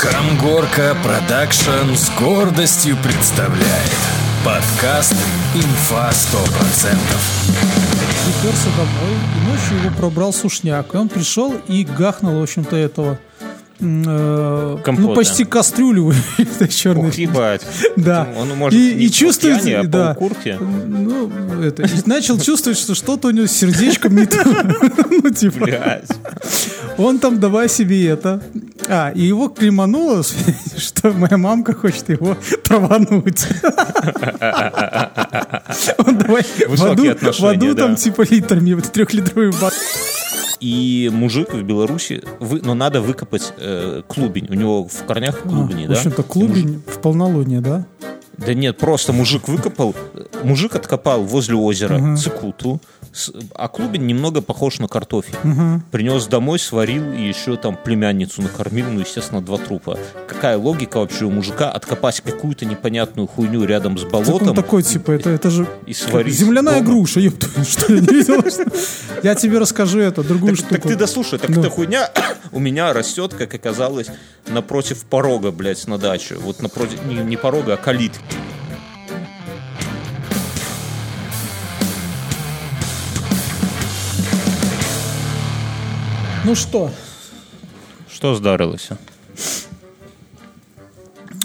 Камгорка Продакшн с гордостью представляет подкаст «Инфа 100%». приперся домой, и ночью его пробрал сушняк. И он пришел и гахнул, в общем-то, этого э, Компота. ну, почти кастрюлю этой черной. Ух, ебать. Да. Он может и, и чувствует, пьяни, а да. по курке. Ну, это, и начал чувствовать, что что-то у него с сердечком не то. Ну, типа, Блядь. он там давай себе это. А, и его клемануло, что моя мамка хочет его травануть. Он давай отношения, воду там типа литрами, вот трехлитровый бак. И мужик в Беларуси, вы, но надо выкопать э, клубень. У него в корнях клубни, А, да? В общем-то, клубень в полнолуние, да? Да нет, просто мужик выкопал, мужик откопал возле озера цикуту, с- а клубень немного похож на картофель. Принес домой, сварил и еще там племянницу накормил, ну, естественно, два трупа. Какая логика вообще у мужика откопать какую-то непонятную хуйню рядом с Так болотом? он такой, типа, это, это же и сварить земляная дома? груша, ёпта, что я не видел? Я тебе расскажу это, другую Так, штуку. так ты дослушай, так Ну. эта хуйня у меня растет, как оказалось, напротив порога, блядь, на даче. Вот напротив, не порога, а калитки. Ну что, Что здарилося?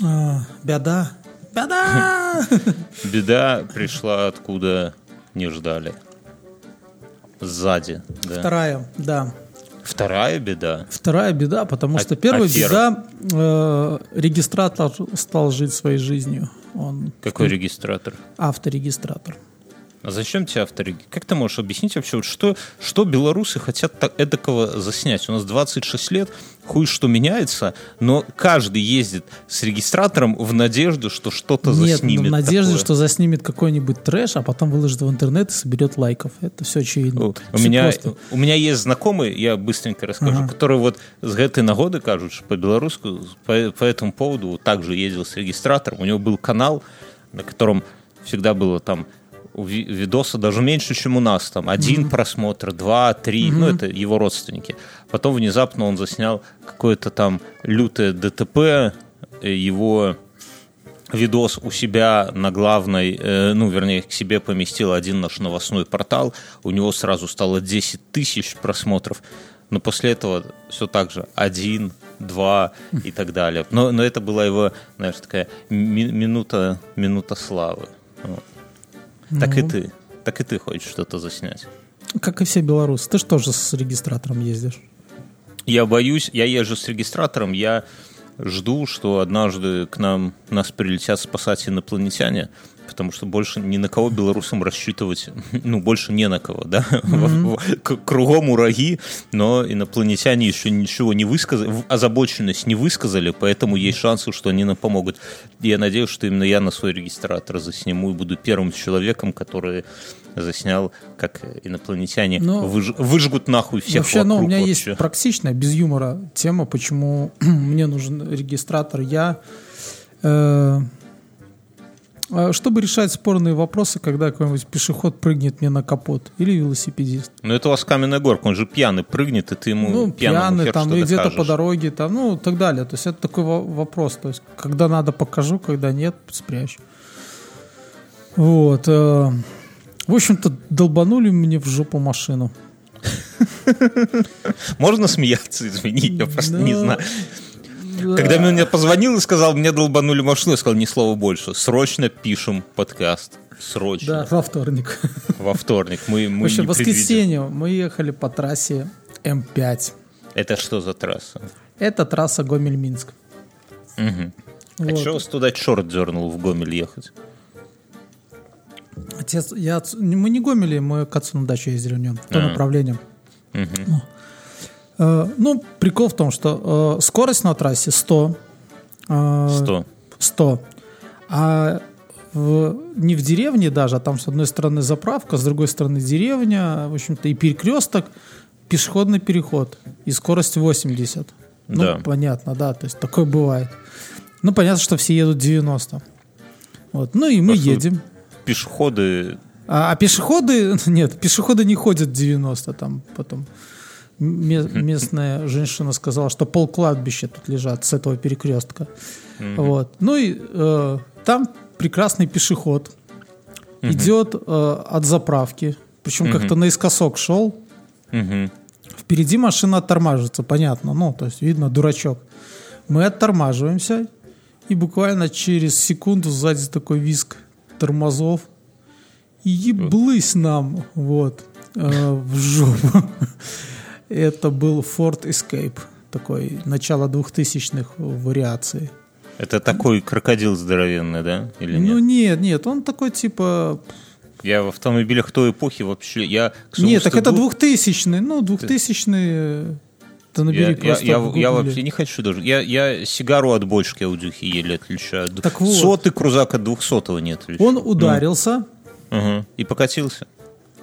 а, беда, беда! Беда пришла откуда не ждали. Сзади, да. Вторая, да. Вторая беда. Вторая беда, потому А- что первая а первая? беда, э, регистратор стал жить своей жизнью. Он Какой регистратор? авторегистратор. А зачем тебе автореги? Как ты можешь объяснить вообще, вот что, что белорусы хотят так, эдакого заснять? У нас 26 лет, хуй что меняется, но каждый ездит с регистратором в надежду, что что-то Нет, заснимет в надежде, такое. что заснимет какой-нибудь трэш, а потом выложит в интернет и соберет лайков. Это все очевидно. У, у Всё меня, просто. у меня есть знакомые, я быстренько расскажу, Ага. которые вот с гэтай нагоды кажут, что по-белоруску по, по этому поводу вот также ездил с регистратором. У него был канал, на котором всегда было там у ви- видоса даже меньше, чем у нас. Там один просмотр, два, три, ну это его родственники. Потом внезапно он заснял какое-то там лютое ДТП, э, его видос у себя на главной, э, ну, вернее, к себе поместил один наш новостной портал, у него сразу стало 10 тысяч просмотров, но после этого все так же один, два и так далее. Но, но это была его, знаешь, такая ми- минута, минута славы. Вот. Так и Ну. ты. Так и ты хочешь что-то заснять. Как и все белорусы. Ты же тоже с регистратором ездишь. Я боюсь, я езжу с регистратором, я жду, что однажды к нам нас прилетят спасать инопланетяне, потому что больше ни на кого белорусам рассчитывать, ну, больше не на кого, да? К- Кругом ураги, но инопланетяне еще ничего не высказали, озабоченность не высказали, поэтому есть шансы, что они нам помогут. И Я надеюсь, что именно я на свой регистратор засниму и буду первым человеком, который заснял, как инопланетяне Ну, выж- выжгут нахуй всех Вообще, ну, у вокруг меня вообще. есть практичная, без юмора тема, почему мне нужен регистратор. Я, э, чтобы решать спорные вопросы, когда какой-нибудь пешеход прыгнет мне на капот или велосипедист. Ну, это у вас каменная горка, он же пьяный прыгнет, и ты ему Ну, пьяный там, и где-то по дороге, там, ну, и так далее. То есть это такой во- вопрос. То есть, когда надо, покажу, когда нет, спрячь. Вот. э, в общем-то, долбанули мне в жопу машину. Можно смеяться, извини, я просто не знаю. Когда мне позвонил и сказал, мне долбанули машину, я сказал, ни слова больше. Срочно пишем подкаст. Да, Срочно. во вторник. Во вторник. Мы, мы В общем, в воскресенье мы ехали по трассе М5. Это что за трасса? Это трасса Гомель-Минск. А Вот. что вас туда черт дернул в Гомель ехать? Отец, я, мы не Гомели, мы к отцу на дачу ездили в нем, в том А. направлении. Мгм. Э, ну, прикол в том, что э, скорость на трассе 100. э, Сто. 100. А в- не в деревне даже, а там с одной стороны заправка, с другой стороны деревня, в общем-то, и перекресток, пешеходный переход, и скорость 80. Ну, Да. понятно, да, то есть такое бывает. Ну, понятно, что все едут 90. Вот. Ну и мы Просто едем. Пешеходы А, а пешеходы, нет, пешеходы не ходят 90 там потом. Ме- местная женщина сказала, что пол кладбища тут лежат с этого перекрестка. Вот. Ну и э, там прекрасный пешеход идет э, от заправки, причем как-то наискосок шел. Впереди машина оттормаживается, понятно, ну, то есть видно, дурачок. Мы оттормаживаемся, и буквально через секунду сзади такой виск тормозов. И еблысь нам, вот, э, в жопу. Это был Ford Escape, такой начало 2000-х вариации. Это такой крокодил здоровенный, да? Или Ну нет? нет, нет, он такой типа... Я в автомобилях той эпохи вообще... Я, своему Нет, так это стыду, 2000-й, ну 2000-й... Ты набери Я, я, просто я, я вообще не хочу даже. Я, я сигару от бочки аудюхи еле отличаю. Так вот. Сотый крузак от двухсотого не отличаю. Он ударился, Ага. И покатился.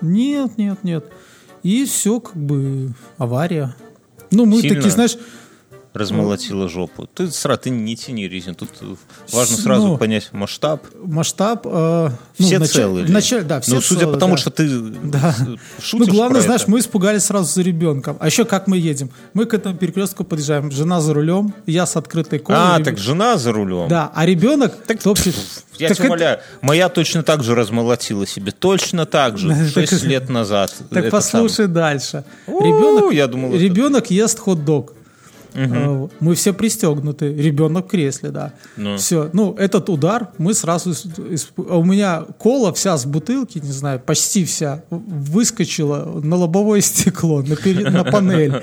Нет, нет, нет. И все, как бы, авария. Ну, мы Сильно? такие, знаешь, Размолотила жопу. Ты, сра, ты не тяни резину. Тут важно сразу ну, понять масштаб. масштаб... э, ну, Все нач- целы. в ли? начале- да, все Ну, судя целы, по тому, да. что ты Да. Ну, шутишь главное, про знаешь, это. мы испугались сразу за ребенком. А еще как мы едем? Мы к этому перекрестку подъезжаем. Жена за рулем, я с открытой колой. А, реб- так жена за рулем. Да, а ребенок... Так, Я так тебя это- умоляю, моя точно так же размолотила себе. Точно так же. Так- 6 лет назад. Так послушай дальше. Ребенок ест хот-дог. А, Мы все пристегнуты. Ребенок в кресле, да. Ну. Все. Ну, этот удар мы сразу... исп- а У меня кола вся с бутылки, не знаю, почти вся, выскочила на лобовое стекло, на, пере- на панель.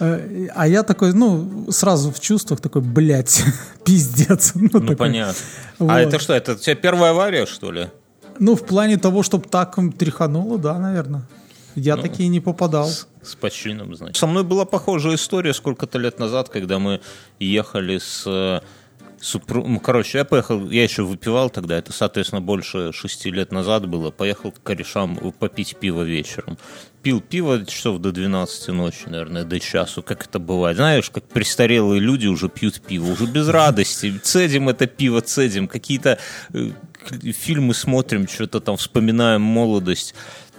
Э, А я такой, ну, сразу в чувствах такой, блядь, пиздец. Ну, Ну, такой. понятно. Вот. А это что, это у тебя первая авария, что ли? Ну, в плане того, чтобы так тряхануло, да, наверное. Ну, Я такие не попадал. С почином, значит. Со мной была похожая история сколько-то лет назад, когда мы ехали с э, супругом. Ну, короче, я поехал, я еще выпивал тогда, это, соответственно, больше шести лет назад было. Поехал к корешам попить пиво вечером. Пил пиво часов до 12 ночи, наверное, до часу, как это бывает. Знаешь, как престарелые люди уже пьют пиво, уже без радости. Цедим это пиво, цедим. Какие-то э, фильмы смотрим, что-то там вспоминаем молодость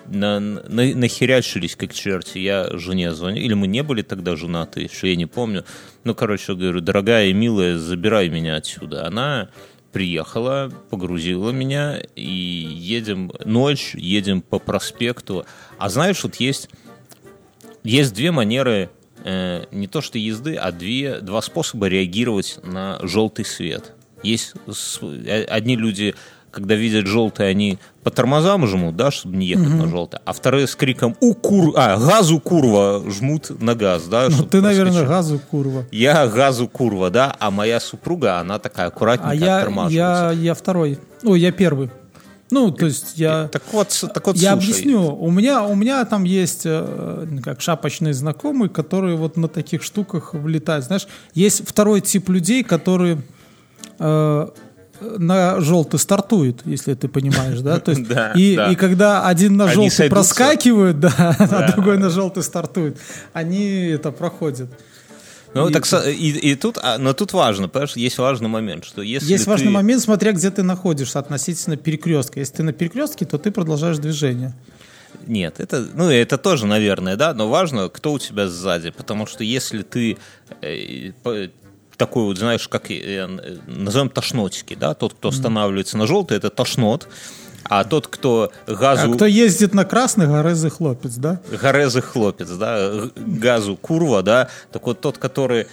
на, на, нахерячились как черти. Я жене звоню. Или мы не были тогда женаты, еще я не помню. Ну, короче, говорю, дорогая и милая, забирай меня отсюда. Она приехала, погрузила меня, и едем ночь, едем по проспекту. А знаешь, вот есть, есть две манеры э, не то что езды, а две, два способа реагировать на желтый свет. Есть э, одни люди, когда видят желтый, они по тормозам жмут, да, чтобы не ехать на желтый, а вторые с криком «У кур... а, газу курва!» жмут на газ, да, Ну, ты, наверное, проскочить. газу курва. Я газу курва, да, а моя супруга, она такая аккуратненько А я, я, оттормаживается. я второй. Ой, я первый. Ну, то есть я... Так вот, так вот я слушай. объясню. У меня, у меня там есть э, как шапочные знакомые, которые вот на таких штуках влетают. Знаешь, есть второй тип людей, которые э, на желтый стартуют, если ты понимаешь, да? То есть, Да, и, да. и когда один на желтый проскакивает, да, а другой на желтый стартует, они это проходят. Ну, И- так, и, и тут, а, но тут важно, понимаешь, есть важный момент, что если Есть ты- важный момент, смотря где ты находишься относительно перекрестка. Если ты на перекрестке, то ты продолжаешь движение. Нет, это, ну, это тоже, наверное, да, но важно, кто у тебя сзади, потому что если ты э, такой вот, знаешь, как э, э, назовем тошнотики, да, тот, кто останавливается на желтый, это тошнот, а тот, кто газу... А кто ездит на красный, горезы хлопец, да? Горезы хлопец, да, газу курва, да, так вот тот, который...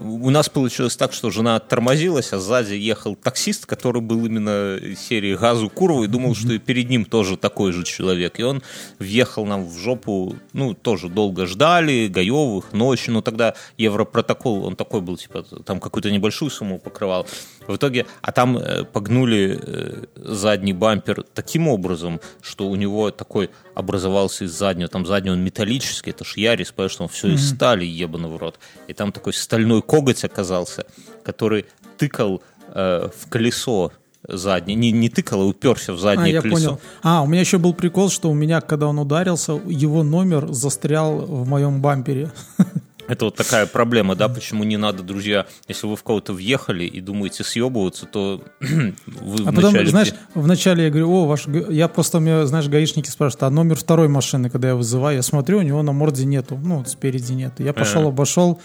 У нас получилось так, что жена тормозилась, а сзади ехал таксист, который был именно серии газу курва и думал, что и перед ним тоже такой же человек. И он въехал нам в жопу, ну, тоже долго ждали, Гаевых, ночью, но тогда Европротокол, он такой был, типа, там какую-то небольшую сумму покрывал. В итоге, а там э, погнули э, задний бампер таким образом, что у него такой образовался из заднего, там задний он металлический, это ж Ярис, понимаешь, что он все из стали ебано в рот. И там такой стальной коготь оказался, который тыкал э, в колесо заднее, не, не тыкал, а уперся в А, заднее я колесо. понял. А, у меня еще был прикол, что у меня, когда он ударился, его номер застрял в моем бампере. Это вот такая проблема, да, почему не надо, друзья, если вы в кого-то въехали и думаете съебываться, то вы А потом, вначале- знаешь, вначале я говорю, о, ваш... Я просто, меня, знаешь, гаишники спрашивают, а номер второй машины, когда я вызываю, я смотрю, у него на морде нету, ну, спереди нет. Я пошел, обошел,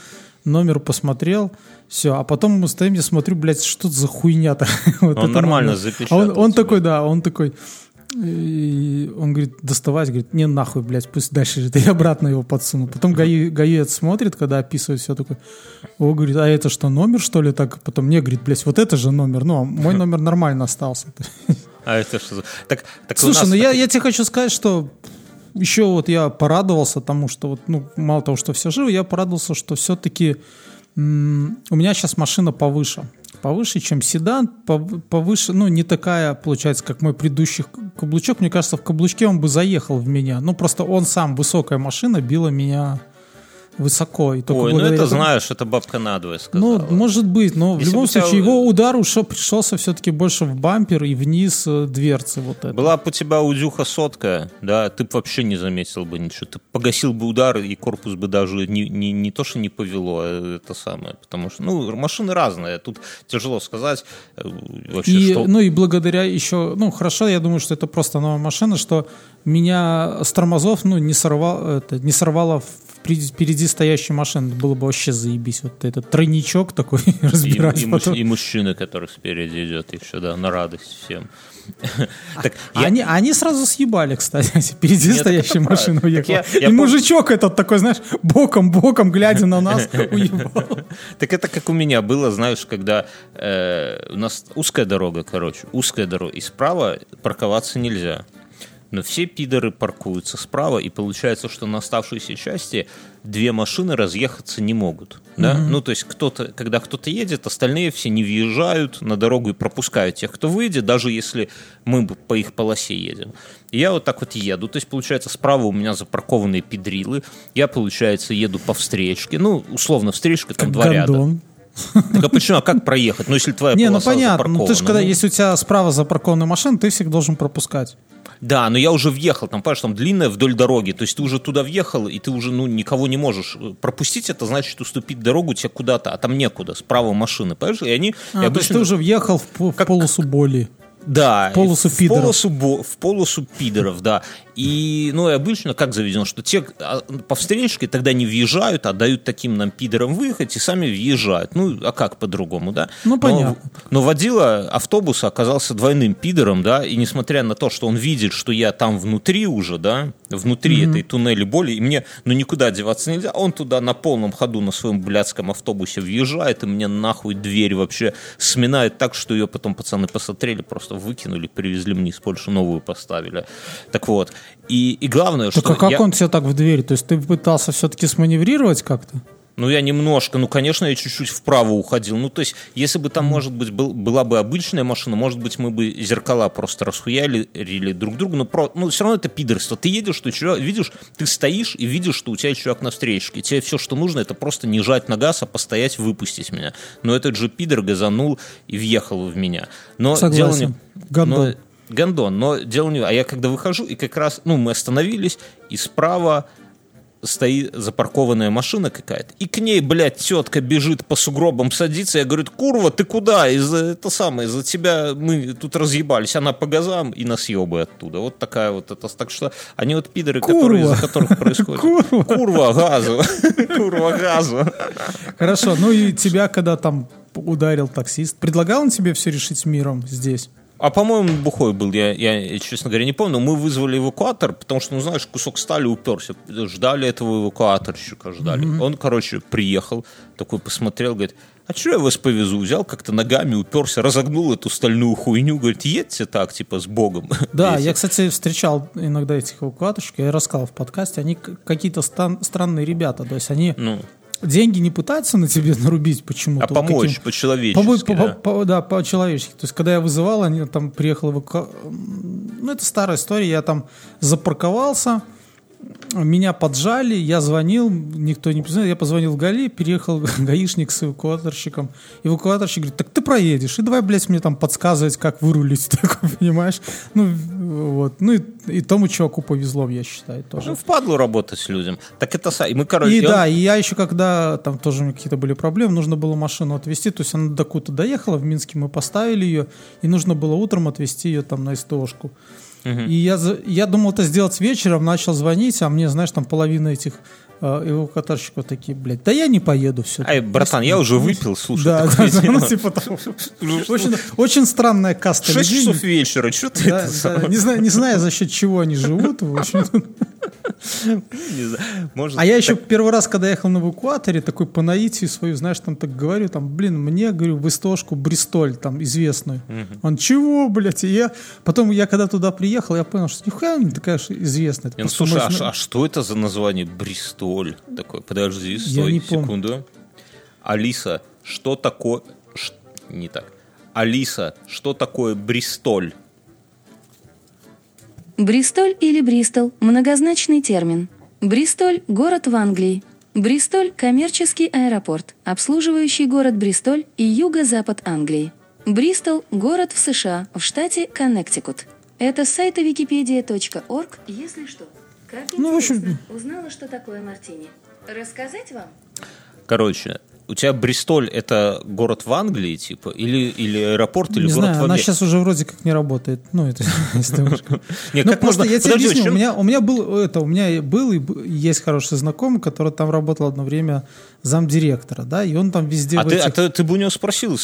номер посмотрел, все. А потом мы стоим, я смотрю, блядь, что за хуйня-то? Вот Он нормально запечатал А он, такой, да, он такой... и он говорит, доставать, говорит, не нахуй, блядь, пусть дальше лежит. И обратно его подсунул. Потом гаи, гаец смотрит, когда описывает все такой, о, говорит, а это что, номер, что ли, так? Потом мне говорит, блядь, вот это же номер. Ну, а мой номер нормально остался. А это что. Так, так Слушай, ну я, я тебе хочу сказать, что еще вот я порадовался тому, что вот, ну, мало того, что все живы, я порадовался, что все-таки у меня сейчас машина повыше. Повыше, чем седан, пов- повыше, ну, не такая, получается, как мой предыдущий каблучок. Мне кажется, в каблучке он бы заехал в меня. Ну, просто он сам, высокая машина, била меня высоко. И только Ой, ну это этому- знаешь, это бабка надвое ну, сказала. может быть, но в Если любом бы у тебя- случае его удар ушел, пришелся все-таки больше в бампер и вниз э, дверцы вот это. Была бы у тебя удюха сотка, да, ты бы вообще не заметил бы ничего. Ты погасил бы удар, и корпус бы даже не, не, не то, что не повело, а это самое. Потому что, ну, машины разные. Тут тяжело сказать э, вообще, И, что... Ну и благодаря еще, ну хорошо, я думаю, что это просто новая машина, что меня с тормозов, ну не сорвало, это, не сорвало впереди, стоящей машины. Было бы вообще заебись. Вот этот тройничок такой и, разбирать. и муж- потом. и мужчина, который спереди идет еще, да, на радость всем. Так, А я- Они, они сразу съебали, кстати, впереди Нет, стоящая это машина уехала. Я- я и пом- мужичок этот такой, знаешь, боком-боком, глядя на нас, уебал. Так это как у меня было, знаешь, когда э, у нас узкая дорога, короче, узкая дорога, и справа парковаться нельзя. Но все пидоры паркуются справа, и получается, что на оставшейся части две машины разъехаться не могут. Да? Ну, то есть, кто-то, когда кто-то едет, остальные все не въезжают на дорогу и пропускают тех, кто выйдет, даже если мы по их полосе едем. И я вот так вот еду. То есть, получается, справа у меня запаркованные педрилы. Я, получается, еду по встречке. Ну, условно, встречка там Как два ряда. гондон. Так а почему? А как проехать? Ну, если твоя Не, ну понятно. Ну, ты же когда, ну. если у тебя справа запаркованная машина, ты всех должен пропускать. Да, но я уже въехал, там, понимаешь, там длинная вдоль дороги, то есть ты уже туда въехал, и ты уже, ну, никого не можешь пропустить, это значит уступить дорогу тебе куда-то, а там некуда, справа машины, понимаешь, и они... и А, то есть обычно- ты уже въехал в, в полосу боли. Да, В полосу в пидоров. полосу, в полосу пидоров, да. И, ну, и обычно как заведено, что те а, по встречке тогда не въезжают, а дают таким нам пидорам выехать и сами въезжают. Ну, а как по-другому, да? Ну, Но- понятно. Но, водила автобуса оказался двойным пидором, да, и несмотря на то, что он видит, что я там внутри уже, да, внутри этой туннели боли, и мне, ну, никуда деваться нельзя, он туда на полном ходу на своем блядском автобусе въезжает, и мне нахуй дверь вообще сминает так, что ее потом пацаны посмотрели, просто выкинули, привезли мне из Польши новую поставили. Так вот, и, и главное, Так что... а как я- он тебя так в дверь? То есть ты пытался все-таки сманеврировать как-то? Ну, я немножко, ну, конечно, я чуть-чуть вправо уходил. Ну, то есть, если бы там, может быть, был- была бы обычная машина, может быть, мы бы зеркала просто расхуярили друг другу, но про, ну, все равно это пидорство. Ты едешь, ты чувак, видишь, ты стоишь и видишь, что у тебя чувак на встречке. Тебе все, что нужно, это просто не жать на газ, а постоять, выпустить меня. Но этот же пидор газанул и въехал в меня. Но дело Согласен. не- Гондон. но- Гондон, но дело не... А я когда выхожу, и как раз, ну, мы остановились, и справа стоит запаркованная машина какая-то, и к ней, блядь, тетка бежит по сугробам садится, я говорю, курва, ты куда? Из-за это самое, из-за тебя мы тут разъебались. Она по газам и нас ебает оттуда. Вот такая вот это. Так что они вот пидоры, которые, Курва. из-за которых происходит. Курва. Курва газу. Курва газу. Хорошо, ну и тебя, когда там ударил таксист, предлагал он тебе все решить миром здесь? А по-моему, бухой был, я, я, честно говоря, не помню. Мы вызвали эвакуатор, потому что, ну, знаешь, кусок стали уперся. Ждали этого эвакуаторщика, ждали. Он, короче, приехал, такой посмотрел, говорит, а что я вас повезу? Взял как-то ногами, уперся, разогнул эту стальную хуйню, говорит, едьте так, типа, с Богом. Да, я, кстати, встречал иногда этих эвакуаторщиков, я рассказал в подкасте, они какие-то странные ребята, то есть они Ну, деньги не пытаются на тебе нарубить почему-то. а вот помочь каким- по-человечески, Побыть по- да. по- по- да, по-человечески. То есть, когда я вызывал, они там приехал эваку... Ну, это старая история. Я там запарковался, меня поджали, я звонил, никто не позвонил, я позвонил в Гали, переехал гаишник с эвакуаторщиком. Эвакуаторщик говорит, так ты проедешь, и давай, блядь, мне там подсказывать, как вырулить, такой, понимаешь? Ну, вот. Ну, и, и тому чуваку повезло, я считаю, тоже. Ну, впадло работать с людям. Так это... И мы, короче... И он- да, и я еще когда там тоже какие-то были проблемы, нужно было машину отвезти, то есть она до куда доехала, в Минске мы поставили ее, и нужно было утром отвезти ее там на СТОшку. И я, я думал это сделать вечером, начал звонить, а мне, знаешь, там половина этих э, эвакуаторщиков такие, блядь, да я не поеду все. Ай, братан, я уже выпил, слушай. Да, да, да, ну, типа того. Очень, очень странная каста Шесть людей. часов вечера, что ты Да, это да, не, знаю, не знаю, за счет чего они живут. В общем. Может, А я еще первый раз, когда ехал на эвакуаторе, такой по наитию свою, знаешь, там так говорю, там, блин, мне, говорю, в истошку Бристоль, там, известную. Он, чего, блядь? И я, потом я когда туда приехал, я понял, что нихуя не такая известная. Это ну, слушай, а, мой а что это за название Бристоль? Такой, подожди, Я стой, помню. секунду. Алиса, что такое... ш- Не так. Алиса, что такое Бристоль? Бристоль или Бристол – многозначный термин. Бристоль – город в Англии. Бристоль – коммерческий аэропорт, обслуживающий город Бристоль и юго-запад Англии. Бристол – город в США, в штате Коннектикут. Это с сайта wikipedia.org, если что. Как Ну, в общем-. Узнала, что такое мартини. Рассказать вам? Короче, у тебя Бристоль это город в Англии, типа, или, или аэропорт, или Не город знаю, в она Америке? сейчас уже вроде как не работает. Ну, это. Не, Ну, как просто можно- я тебе объясню. У меня, у меня был это, у меня был и есть хороший знакомый, который там работал одно время замдиректора, да, и он там везде А ты, а ты, ты бы у него спросил,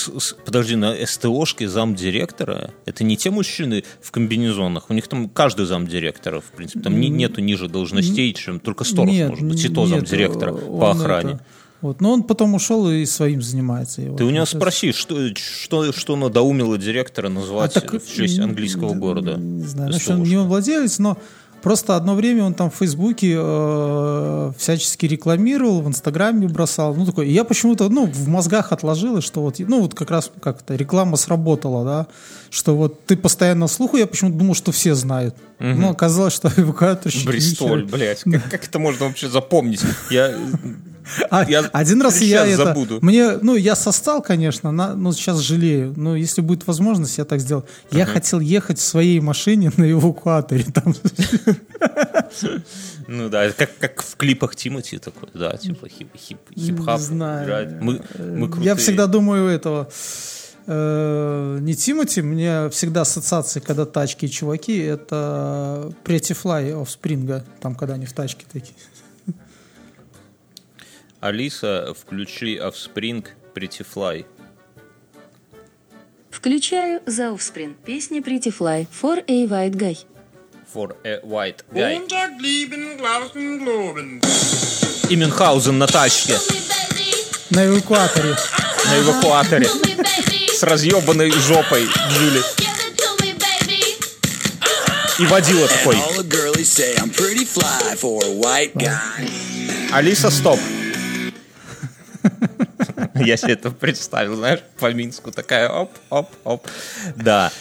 подожди, на СТОшке замдиректора, это не те мужчины в комбинезонах, у них там каждый замдиректора, в принципе, там не- нету ниже должностей, чем только сторож может быть, и то замдиректора по охране. Вот, но он потом ушел и своим занимается. И вот Ты у него спроси, что, что, что надоумило директора назвать А так, в честь английского города? Не знаю, СТОшку? насчет не он владелец, но просто одно время он там в Фейсбуке э, всячески рекламировал, в Инстаграме бросал. Ну, такой, я почему-то, ну, в мозгах отложилось, что вот, ну, вот как раз как-то реклама сработала, да, что вот ты постоянно слуху, я почему-то думал, что все знают. Но оказалось, что эвакуаторщики... Бристоль, блядь, как, как это можно вообще запомнить? Я, А, Я один раз я это, забуду. мне, ну, я состал, конечно, на, но сейчас жалею. Но если будет возможность, я так сделал. Я хотел ехать в своей машине на эвакуаторе. Там. ну да, как, как в клипах Тимати такой, да, типа хип, хип, хип-хап. Знаю. Мы, мы Я крутые. всегда думаю этого. э, не Тимати, мне всегда ассоциации, когда тачки и чуваки, это Pretty Fly Offspring, там, когда они в тачке такие. Алиса, включи Offspring Pretty Fly. Включаю The Offspring. Песня Pretty Fly for a White Guy. For a white guy. И Мюнхгаузен на тачке, На эвакуаторе. на эвакуаторе, с разъебанной жопой Джули. И водила такой. All the Я себе это представил, знаешь, по Минску такая оп, оп, оп. Да.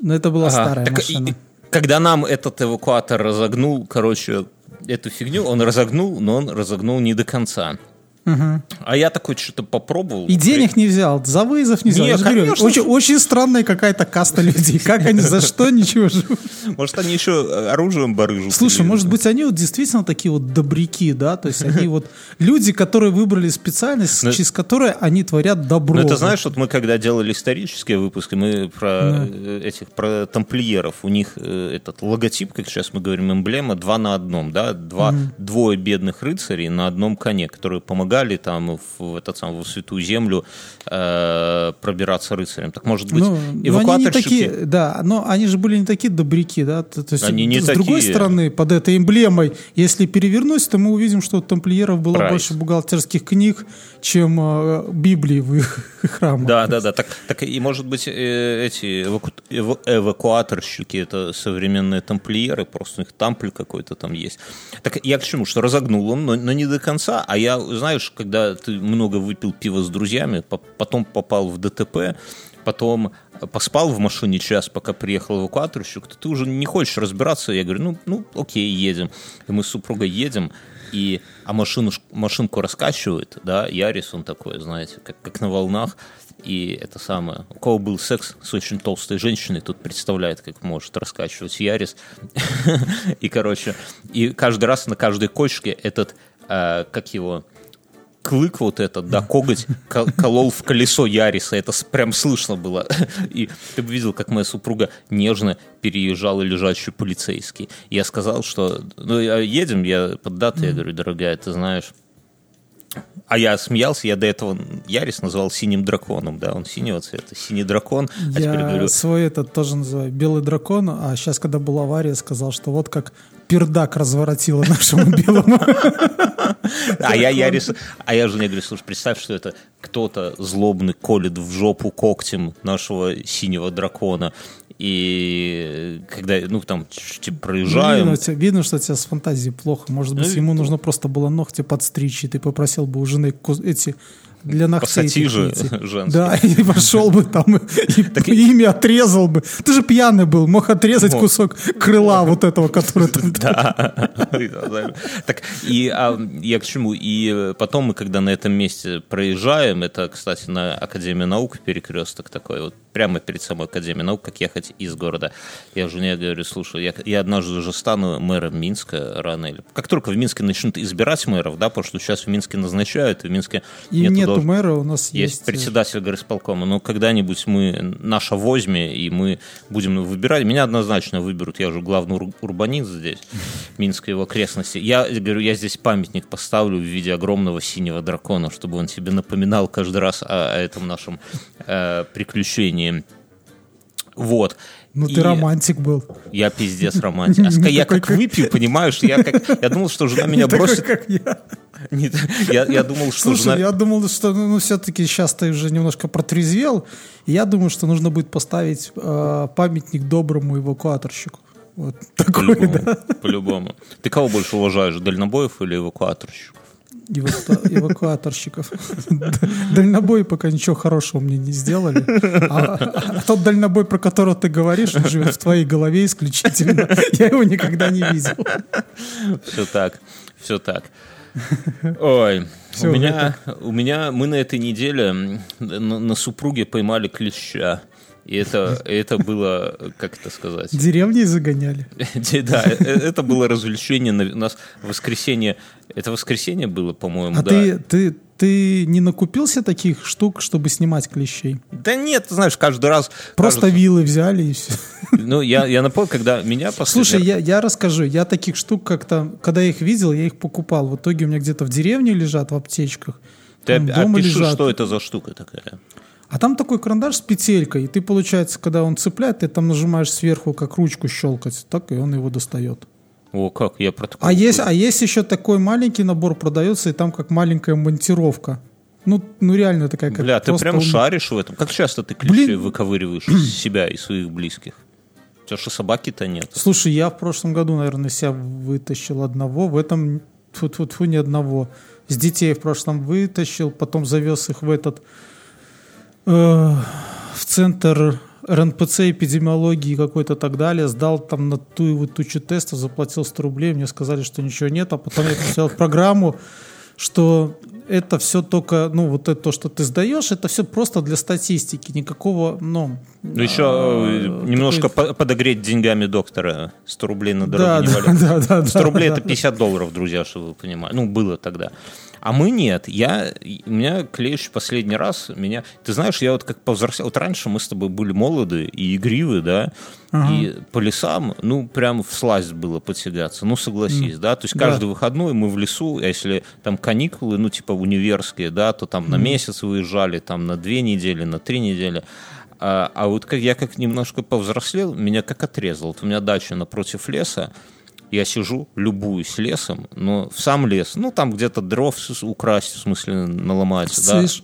Но это была старая машина. когда нам этот эвакуатор разогнул, короче, эту фигню, он разогнул, но он разогнул не до конца. А я такой что-то попробовал. И денег не взял, за вызов не взял. Не, конечно. очень, очень странная какая-то каста людей. Как они, за что ничего живут? Может, они еще оружием барыжат. Слушай, может быть, они вот действительно такие вот добряки, да? То есть они вот люди, которые выбрали специальность, Ну, через которую они творят добро. Ну, это знаешь, вот мы когда делали исторические выпуски, мы про э, этих, про тамплиеров, у них э, этот логотип, как сейчас мы говорим, эмблема, два на одном, да, два, двое бедных рыцарей на одном коне, которые помогали там в, этот сам, в святую землю э, пробираться рыцарем. Так может быть, Ну, но они не эвакуаторщики... такие, да, но они же были не такие добряки, да. То, то есть, Они не с другой такие. стороны, под этой эмблемой, если перевернуть, то мы увидим, что у тамплиеров было Прайс. больше бухгалтерских книг, чем э, Библии в их храмах. Да, да, да. Так, так и может быть э, эти эваку- эва- эвакуаторщики это современные тамплиеры, просто у них тампль какой-то там есть. Так я к чему? Что разогнул он, но, но не до конца. А я, знаешь, когда ты много выпил пива с друзьями, по- потом попал в ДТП, потом поспал в машине час, пока приехал эвакуаторщик, то ты уже не хочешь разбираться. Я говорю, ну, ну окей, едем. И мы с супругой едем, и, а машину, машинку раскачивает, да, Ярис, он такой, знаете, как, как на волнах, и это самое, у кого был секс с очень толстой женщиной, тут представляет, как может раскачивать Ярис. И, короче, и каждый раз на каждой кочке этот, э, как его, клык вот этот, да, коготь кол- колол в колесо Яриса. Это прям слышно было. И ты бы видел, как моя супруга нежно переезжала лежачий полицейский. Я сказал, что ну, едем, я под датой, я говорю, дорогая, ты знаешь, а я смеялся, я до этого Ярис называл синим драконом, да, он синего цвета, синий дракон, а теперь Я говорю, свой этот тоже называю белый дракон, а сейчас, когда была авария, сказал, что вот как пердак разворотила нашему белому. А я Ярис, а я жене говорю, слушай, представь, что это кто-то злобный колет в жопу когтем нашего синего дракона. И когда, ну, там, типа, проезжаем, Видно, у тебя- видно, что у тебя с фантазией плохо. Может быть, Ну, ему нужно просто было ногти подстричь, и ты попросил бы у жены эти для ногтей. Пассатижи женские. Да, и пошел бы там и, и ими отрезал бы. Ты же пьяный был, мог отрезать кусок крыла вот этого, который там. Да. Так, и а, я к чему? И э, потом мы, когда на этом месте проезжаем, это, кстати, на Академию наук перекресток такой, вот прямо перед самой Академией наук, как ехать из города. Я жене говорю, слушай, я, я однажды уже стану мэром Минска рано или... Как только в Минске начнут избирать мэров, да, потому что сейчас в Минске назначают, в Минске И нету нету долж- мэра, у нас есть, есть... э, председатель горисполкома, но когда-нибудь мы наша возьме, и мы будем выбирать. Меня однозначно выберут, я уже главный ур- урбанист здесь, Минска и его окрестности. Я говорю, я здесь памятник поставлю в виде огромного синего дракона, чтобы он тебе напоминал каждый раз о, о этом нашем э, приключении. Вот. Ну И ты романтик был. Я пиздец романтик. А я как выпью, понимаешь, я, как, я думал, что жена меня бросит. как я. Не- я, я думал, что Слушай, жена... я думал, что ну, все-таки сейчас ты уже немножко протрезвел. И я думаю, что нужно будет поставить э, памятник доброму эвакуаторщику. Вот такой, По-любому, да. по-любому. Ты кого больше уважаешь, дальнобоев или эвакуаторщиков? Эваку- Эвакуаторщиков. Дальнобой пока ничего хорошего мне не сделали. А, а тот дальнобой, про которого ты говоришь, он живет в твоей голове исключительно. Я его никогда не видел. Все так, все так. Ой, Всё, у меня, у меня, мы на этой неделе на, на супруге поймали клеща. И это, это было, как это сказать? Деревни загоняли. Да, э, это было развлечение. У нас воскресенье, это воскресенье было, по-моему, А да. ты, ты, ты не накупился таких штук, чтобы снимать клещей? Да нет, знаешь, каждый раз... Просто кажется- вилы взяли и все. Ну, я, я напомню, когда меня последний Слушай, я, я расскажу. Я таких штук как-то, когда я их видел, я их покупал. В итоге у меня где-то в деревне лежат, в аптечках. Ты опиши, лежат. что это за штука такая. А там такой карандаш с петелькой. И ты, получается, когда он цепляет, ты там нажимаешь сверху, как ручку щелкать. Так и он его достает. О, как, я про такое А есть, а есть еще такой маленький набор продается, и там как маленькая монтировка. Ну, ну реально такая, как Бля, ты прям он- шаришь в этом. Как часто ты клещей Блин. выковыриваешь из себя и своих близких? У тебя что, собаки-то нет? Слушай, я в прошлом году, наверное, себя вытащил одного, в этом тьфу -тьфу -тьфу, ни одного. С детей в прошлом вытащил, потом завез их в этот в центр РНПЦ эпидемиологии какой-то так далее, сдал там на ту и вот тучу тестов, заплатил 100 рублей, мне сказали, что ничего нет, а потом я посмотрел программу, что это все только, ну, вот это то, что ты сдаешь, это все просто для статистики, никакого, ну... Ну, еще а, немножко такой- по- подогреть деньгами доктора. 100 рублей на Да, не да, да, да, 100 да, рублей да. это 50 долларов, друзья, чтобы вы понимали. Ну, было тогда. А мы нет. Я, у меня клещ последний раз меня... Ты знаешь, я вот как повзрослел... Вот раньше мы с тобой были молоды и игривы, да, и по лесам, ну, прям в сласть было потягаться. Ну, согласись, да. То есть Да. каждый выходной мы в лесу, а если там каникулы, ну, типа универские, да, то там на месяц выезжали, там на две недели, на три недели. А, а вот как я как немножко повзрослел, меня как отрезал. Вот у меня дача напротив леса, я сижу, любуюсь лесом, но в сам лес, ну там где-то дров украсть, в смысле наломать. да. Слышь,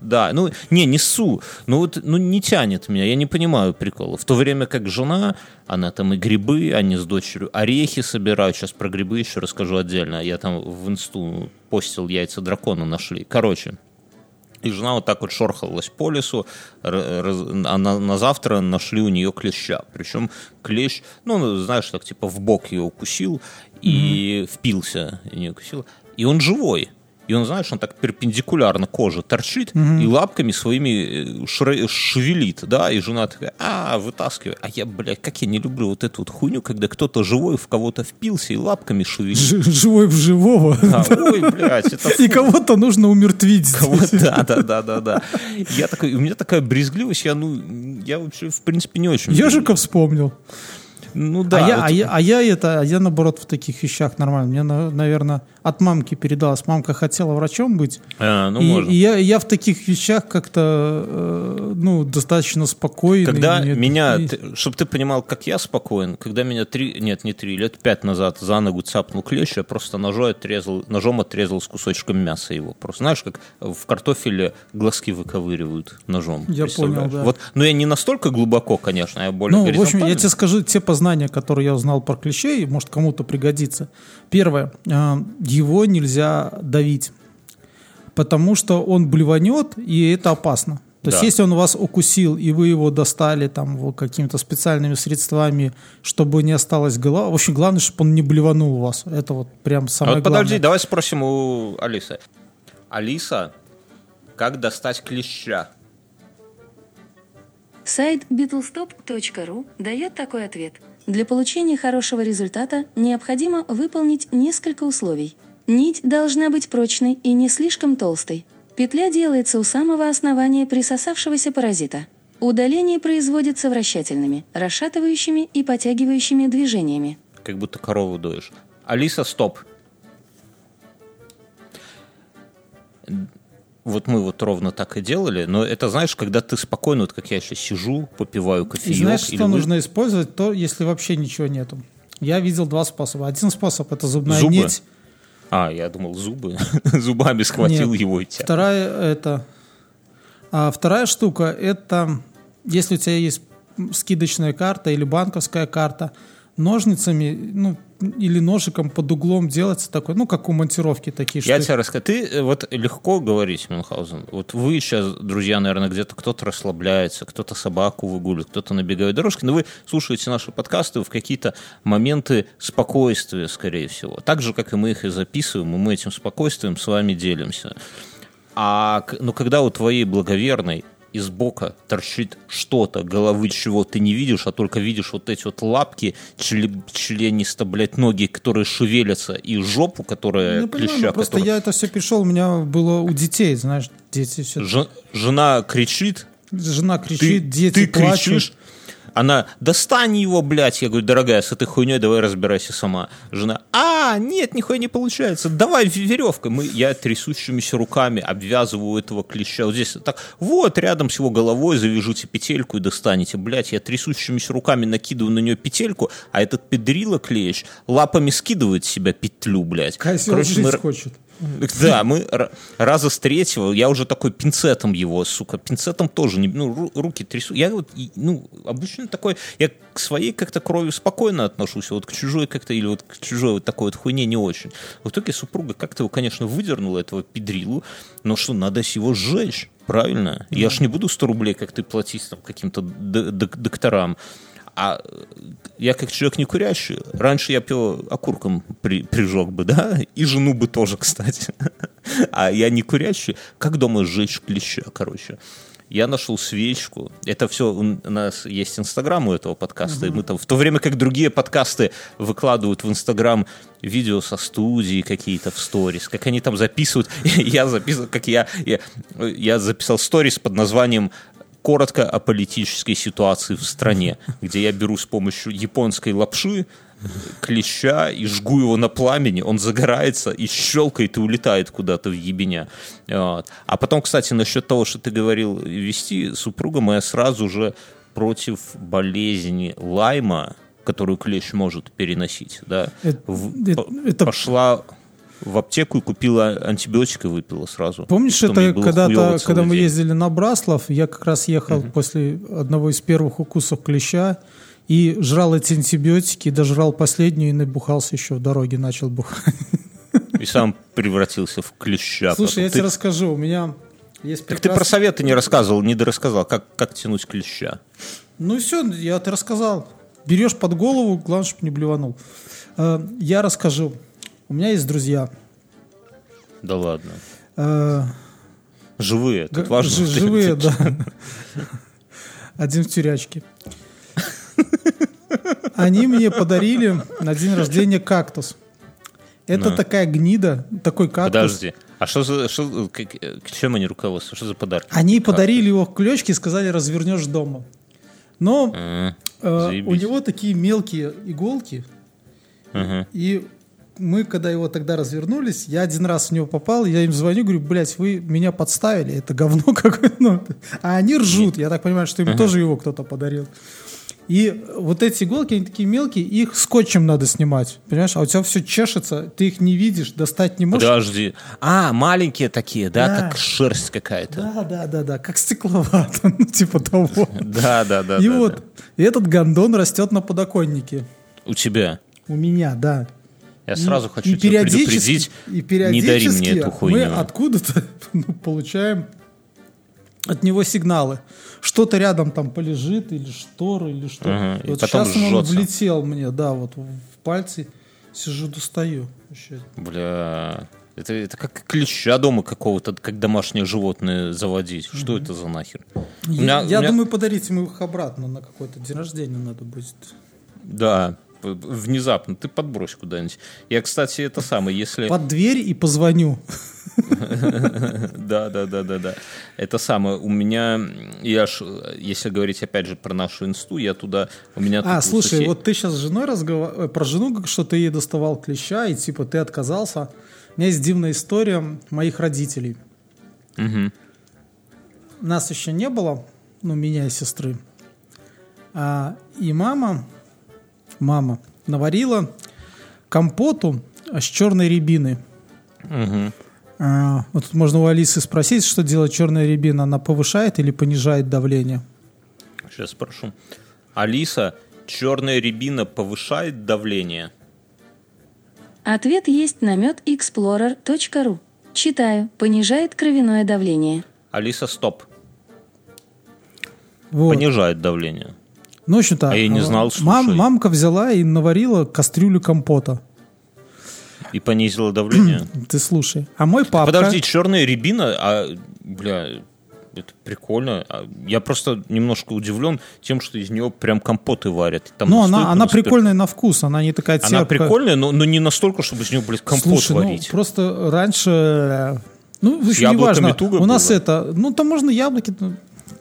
Да, ну, не, несу. Ну, вот, ну, не тянет меня, я не понимаю прикола. В то время как жена, она там и грибы, они с дочерью орехи собирают. Сейчас про грибы еще расскажу отдельно. Я там в инсту постил яйца дракона нашли. Короче, И жена вот так вот шорхалась по лесу, раз- а на, на завтра нашли у нее клеща. Причем клещ, ну, знаешь, так типа в бок ее укусил и впился, и не укусил. И он живой. И он, знаешь, он так перпендикулярно коже торчит и лапками своими э, шре- шевелит, да, и жена такая, а, вытаскивай. А я, блядь, как я не люблю вот эту вот хуйню, когда кто-то живой в кого-то впился и лапками шевелит. Ж- живой в живого. А, ой, блядь, это И кого-то нужно умертвить. Кого- Да, да, да, да, да. Я такой, у меня такая брезгливость, я, ну, я вообще, в принципе, не очень... Ежика вспомнил. Ну да. а, я, вот- а, я, а я это, а я наоборот в таких вещах нормально. Мне, наверное, от мамки передалось. Мамка хотела врачом быть. А, ну, и, можно. и я, я в таких вещах как-то, э, ну, достаточно спокойный. Когда Мне- меня, и- чтобы ты понимал, как я спокоен, когда меня три, нет, не три, лет пять назад за ногу цапнул клещ, я просто ножом отрезал, ножом отрезал с кусочком мяса его. Просто знаешь, как в картофеле глазки выковыривают ножом. Я понял, да. Вот, но я не настолько глубоко, конечно, я более Ну, в общем, я тебе скажу те познания, которые я узнал про клещей, может, кому-то пригодится. Первое. э, Его нельзя давить, потому что он блеванет, и это опасно. То есть, Да. если он вас укусил, и вы его достали там вот какими-то специальными средствами, чтобы не осталось голова. В общем, главное, чтобы он не блеванул у вас. Это вот прям А самое вот подожди, главное. давай спросим у Алисы. Алиса, как достать клеща? Сайт beatlestop.ru дает такой ответ. Для получения хорошего результата необходимо выполнить несколько условий. Нить должна быть прочной и не слишком толстой. Петля делается у самого основания присосавшегося паразита. Удаление производится вращательными, расшатывающими и потягивающими движениями. Как будто корову доешь. Алиса, стоп. Вот мы вот ровно так и делали, но это, знаешь, когда ты спокойно, вот как я сейчас сижу, попиваю И кофеек. знаешь, или что вы- нужно использовать, то если вообще ничего нету. Я видел два способа. Один способ – это зубная Зубы? нить. А, я думал, зубы. Зубами схватил Нет. его и тя. Вторая это. А вторая штука это если у тебя есть скидочная карта или банковская карта, ножницами, ну, или ножиком под углом делается такой, ну, как у монтировки такие Я штуки. тебе расскажу. Ты э, вот легко говорить, Мюнхгаузен. Вот вы сейчас, друзья, наверное, где-то кто-то расслабляется, кто-то собаку выгуливает, кто-то на беговой дорожке, но вы слушаете наши подкасты в какие-то моменты спокойствия, скорее всего. Так же, как и мы их и записываем, и мы этим спокойствием с вами делимся. А к- ну, когда у твоей благоверной из бока торчит что-то, головы чего ты не видишь, а только видишь вот эти вот лапки, чле- членисто, блядь, ноги, которые шевелятся, и жопу, которая Ну, понимаю, клеща, просто которая- я это все пришел, у меня было у детей, знаешь, дети все. Жен- жена кричит, Жена ты, кричит, дети ты плачут. кричишь, она, достань его, блядь. Я говорю, дорогая, с этой хуйней давай разбирайся сама. Жена, а, нет, нихуя не получается. Давай в- веревка. Мы, я трясущимися руками обвязываю этого клеща. Вот здесь так, вот, рядом с его головой завяжите петельку и достанете. Блядь, я трясущимися руками накидываю на нее петельку, а этот педрила клещ лапами скидывает с себя петлю, блядь. Козел Короче, жить мы- хочет. Да, мы раза с третьего, я уже такой пинцетом его, сука, пинцетом тоже, не, ну, ру- руки трясу. Я вот, ну, обычно такой, я к своей как-то крови спокойно отношусь, а вот к чужой как-то, или вот к чужой вот такой вот хуйне не очень. В итоге супруга как-то его, конечно, выдернула, этого педрилу, но что, надо его сжечь, правильно? Я ж не буду 100 рублей, как ты, платить там каким-то докторам. А я как человек не курящий, раньше я пил окурком при, прижег бы, да, и жену бы тоже, кстати. А я не курящий. Как дома сжечь клеща, короче? Я нашел свечку. Это все у нас есть инстаграм у этого подкаста. И мы там в то время как другие подкасты выкладывают в инстаграм видео со студии какие-то в сторис, как они там записывают. Я записывал, как я, я, я записал сторис под названием коротко о политической ситуации в стране, где я беру с помощью японской лапши клеща и жгу его на пламени, он загорается и щелкает и улетает куда-то в ебеня. Вот. А потом, кстати, насчет того, что ты говорил вести, супруга моя сразу же против болезни Лайма, которую клещ может переносить, да, Это- в- это- по- это- пошла в аптеку и купила антибиотик и выпила сразу. Помнишь, это когда-то, когда мы день. ездили на Браслов, я как раз ехал после одного из первых укусов клеща и жрал эти антибиотики, дожрал последнюю и набухался еще в дороге, начал бухать. И сам превратился в клеща. Слушай, я Ты- тебе расскажу. У меня Есть Так ты про советы не рассказывал, не дорассказал, как, как тянуть клеща. Ну все, я ты рассказал. Берешь под голову, главное, чтобы не блеванул. Э, Я расскажу. У меня есть друзья. Да ладно. Э, Живые, тут важно. жи- Живые, да. Один в тюрячке. Они мне подарили на день рождения кактус. Это Ну. такая гнида, такой кактус. Подожди. А что за... Что, как- к чем они руководствуются? Что за подарки? Они подарили его в клечке и сказали, развернешь дома. Но М, э, у него такие мелкие иголки, мгм. И мы, когда его тогда развернулись, я один раз в него попал, я им звоню, говорю, блядь, вы меня подставили, это говно какое-то. Ну, А они ржут, я так понимаю, что им тоже его кто-то подарил. И вот эти иголки, они такие мелкие, их скотчем надо снимать, понимаешь? А у тебя все чешется, ты их не видишь, достать не можешь. Подожди. А, маленькие такие, да, Да. как шерсть какая-то. Да, да, да, да, как стекловато, ну, типа того. Да, да, да. И да, вот да. этот гондон растет на подоконнике. У тебя. У меня, да. Я сразу И- хочу и тебя периодически- предупредить. И Не дари мне эту хуйню. мы откуда-то ну, получаем от него сигналы. Что-то рядом там полежит, или шторы, или что. Ага, И вот потом сейчас он жжется. влетел мне, да, вот в пальцы. Сижу, достаю. Вообще. Бля. Это, это как клеща дома какого-то, как домашнее животное заводить. Что это за нахер? Я, меня- я меня- думаю, подарить ему их обратно на какой-то день рождения надо будет. Да, внезапно. Ты подбрось куда-нибудь. Я, кстати, это самое, если... Под дверь и позвоню. Да, да, да, да, да. Это самое. У меня, я ж, если говорить опять же про нашу инсту, я туда, у меня А, слушай, вот ты сейчас с женой разговаривал про жену, что ты ей доставал клеща, и типа ты отказался. У меня есть дивная история моих родителей. Нас еще не было, ну, меня и сестры. А, и мама, мама наварила компоту с черной рябины. Мгм. А, вот тут можно у Алисы спросить, что делает черная рябина. Она повышает или понижает давление? Сейчас спрошу. Алиса, черная рябина повышает давление? Ответ есть на medexplorer.ru. Читаю. Понижает кровяное давление. Алиса, стоп. Вот. Понижает давление. Ну, в общем-то, А я не знал, мам- слушай. мамка взяла и наварила кастрюлю компота. И понизила давление? Ты слушай. А мой папа... Подожди, черная рябина, а, бля, это прикольно. А Я просто немножко удивлен тем, что из нее прям компоты варят. Там Ну, она, она настолько- прикольная на вкус, она не такая Она терпкая. прикольная, но, но не настолько, чтобы из нее, блядь, компот Слушай, ну, варить. просто раньше... Ну, в общем, яблоками неважно. туго У нас было? это... Ну, там можно яблоки... ну,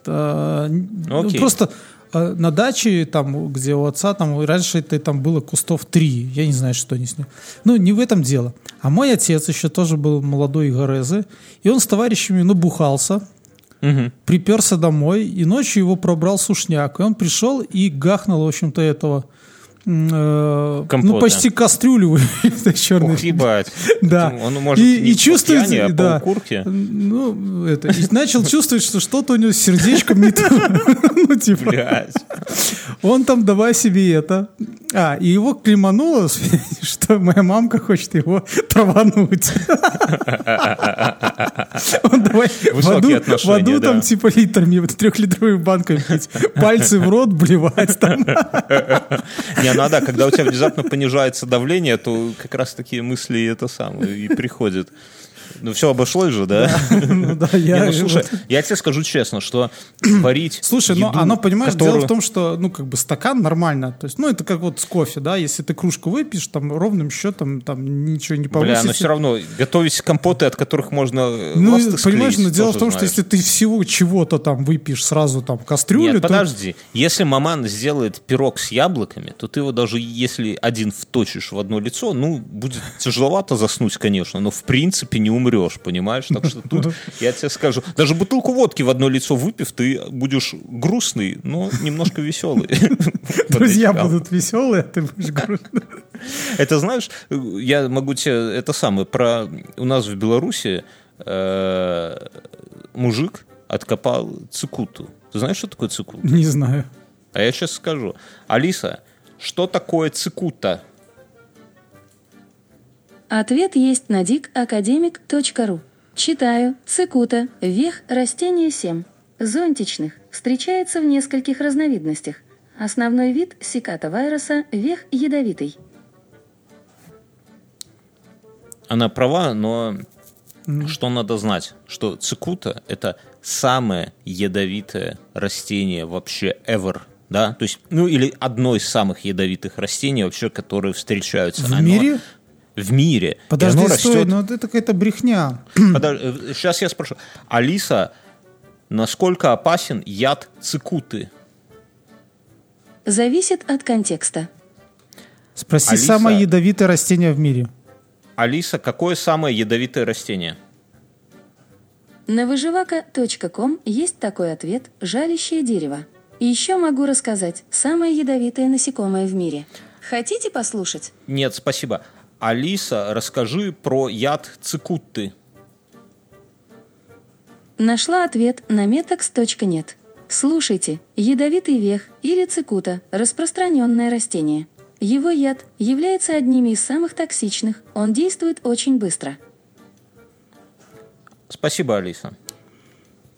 э, ну, окей. просто на даче, там, где у отца, там раньше это там было кустов три. Я не знаю, что они с ним. Ну, не в этом дело. А мой отец еще тоже был молодой Горезы, и он с товарищами набухался, Мгм. приперся домой, и ночью его пробрал сушняк. И он пришел и гахнул, в общем-то, этого... э, Компота. ну, почти кастрюлю этой черной. Ух, ебать. Да. Он может и, не и чувствует, пьяни, а да. укурке. Ну, это, и начал чувствовать, что что-то у него с сердечком не то. Ну, типа, Блядь. он там давай себе это. А, и его клемануло, что моя мамка хочет его травануть. Он давай в аду, там типа литрами, вот трехлитровыми банками пить, пальцы в рот блевать там. Не, ну а да, когда у тебя внезапно понижается давление, то как раз такие мысли это самое и приходят. Ну все обошлось же, да? Ну да, Не, я ну, слушай, я тебе скажу честно, что варить Слушай, ну оно, понимаешь, дело в том, что, ну, как бы стакан нормально. То есть, ну, это как вот с кофе, да, если ты кружку выпьешь, там ровным счетом там ничего не Бля, повысится. но все равно готовить компоты, от которых можно Ну, понимаешь, но дело в том, что если ты всего чего-то там выпьешь сразу там кастрюлю, Нет, подожди. Если маман сделает пирог с яблоками, то ты его даже если один вточишь в одно лицо, ну, будет тяжеловато заснуть, конечно, но в принципе не умрешь, понимаешь? Так что тут я тебе скажу, даже бутылку водки в одно лицо выпив, ты будешь грустный, но немножко веселый. Друзья будут веселые, а ты будешь грустный. Это знаешь, я могу тебе это самое про у нас в Беларуси э, мужик откопал цикуту. Ты знаешь, что такое цикута? Не знаю. А я сейчас скажу. Алиса, что такое цикута? Ответ есть на dicacademic.ru. Читаю. Цикута. Вех. Растение 7. Зонтичных. Встречается в нескольких разновидностях. Основной вид сиката вируса – вех ядовитый. Она права, но что надо знать? Что цикута – это самое ядовитое растение вообще ever. Да? То есть, ну или одно из самых ядовитых растений вообще, которые встречаются. В Оно- мире? В мире. Подожди, оно стой, растет- ну это какая-то брехня. Сейчас я спрошу. Алиса, насколько опасен яд цикуты? Зависит от контекста. Спроси Алиса- самое ядовитое растение в мире. Алиса, какое самое ядовитое растение? На выживака.ком есть такой ответ «жалящее дерево». И еще могу рассказать самое ядовитое насекомое в мире. Хотите послушать? Нет, спасибо. Алиса, расскажи про яд цикуты. Нашла ответ на metax.net. Слушайте, ядовитый вех или цикута – распространенное растение. Его яд является одним из самых токсичных, он действует очень быстро. Спасибо, Алиса.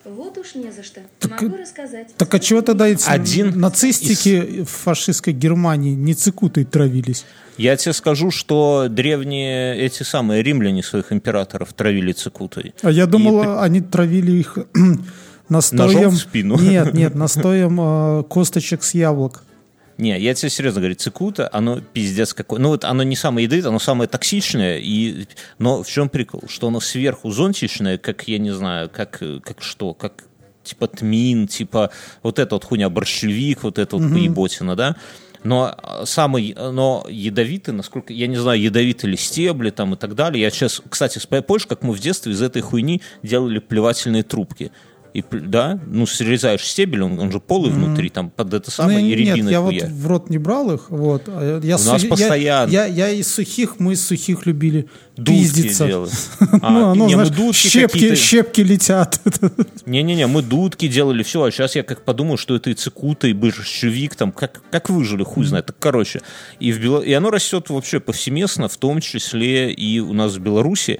Вот уж не за что. Так, Могу рассказать. Так а чего тогда эти Один нацистики в фашистской Германии не цикутой травились? Я тебе скажу, что древние эти самые римляне своих императоров травили цикутой. А я думал, И- они травили их настоем... Ножом в спину? Нет, нет, настоем э, косточек с яблок. Не, я тебе серьезно говорю, цикута, оно пиздец какое. Ну вот оно не самое ядовитое, оно самое токсичное. И... Но в чем прикол? Что оно сверху зонтичное, как, я не знаю, как, как что, как типа тмин, типа вот эта вот хуйня, борщевик, вот эта вот поеботина, да? Но а, самый, но ядовитый, насколько, я не знаю, ядовитые ли стебли там и так далее. Я сейчас, кстати, вспомнил, как мы в детстве из этой хуйни делали плевательные трубки? И, да, ну, срезаешь стебель, он, он же полый внутри, там, под это самое, Ну, и нет, рябиной я вот в рот не брал их. Вот. А Я, У нас я- постоянно. Я, я из сухих, мы из сухих любили Дудки пиздиться. делали. ну, А, оно, не, мы знаешь, дудки щепки, щепки летят. Не-не-не, мы дудки делали, все, а сейчас я как подумал, что это и цикута, и борщевик, там, как, как выжили, хуй знает, так, короче. И, в Бело- и оно растет вообще повсеместно, в том числе и у нас в Беларуси.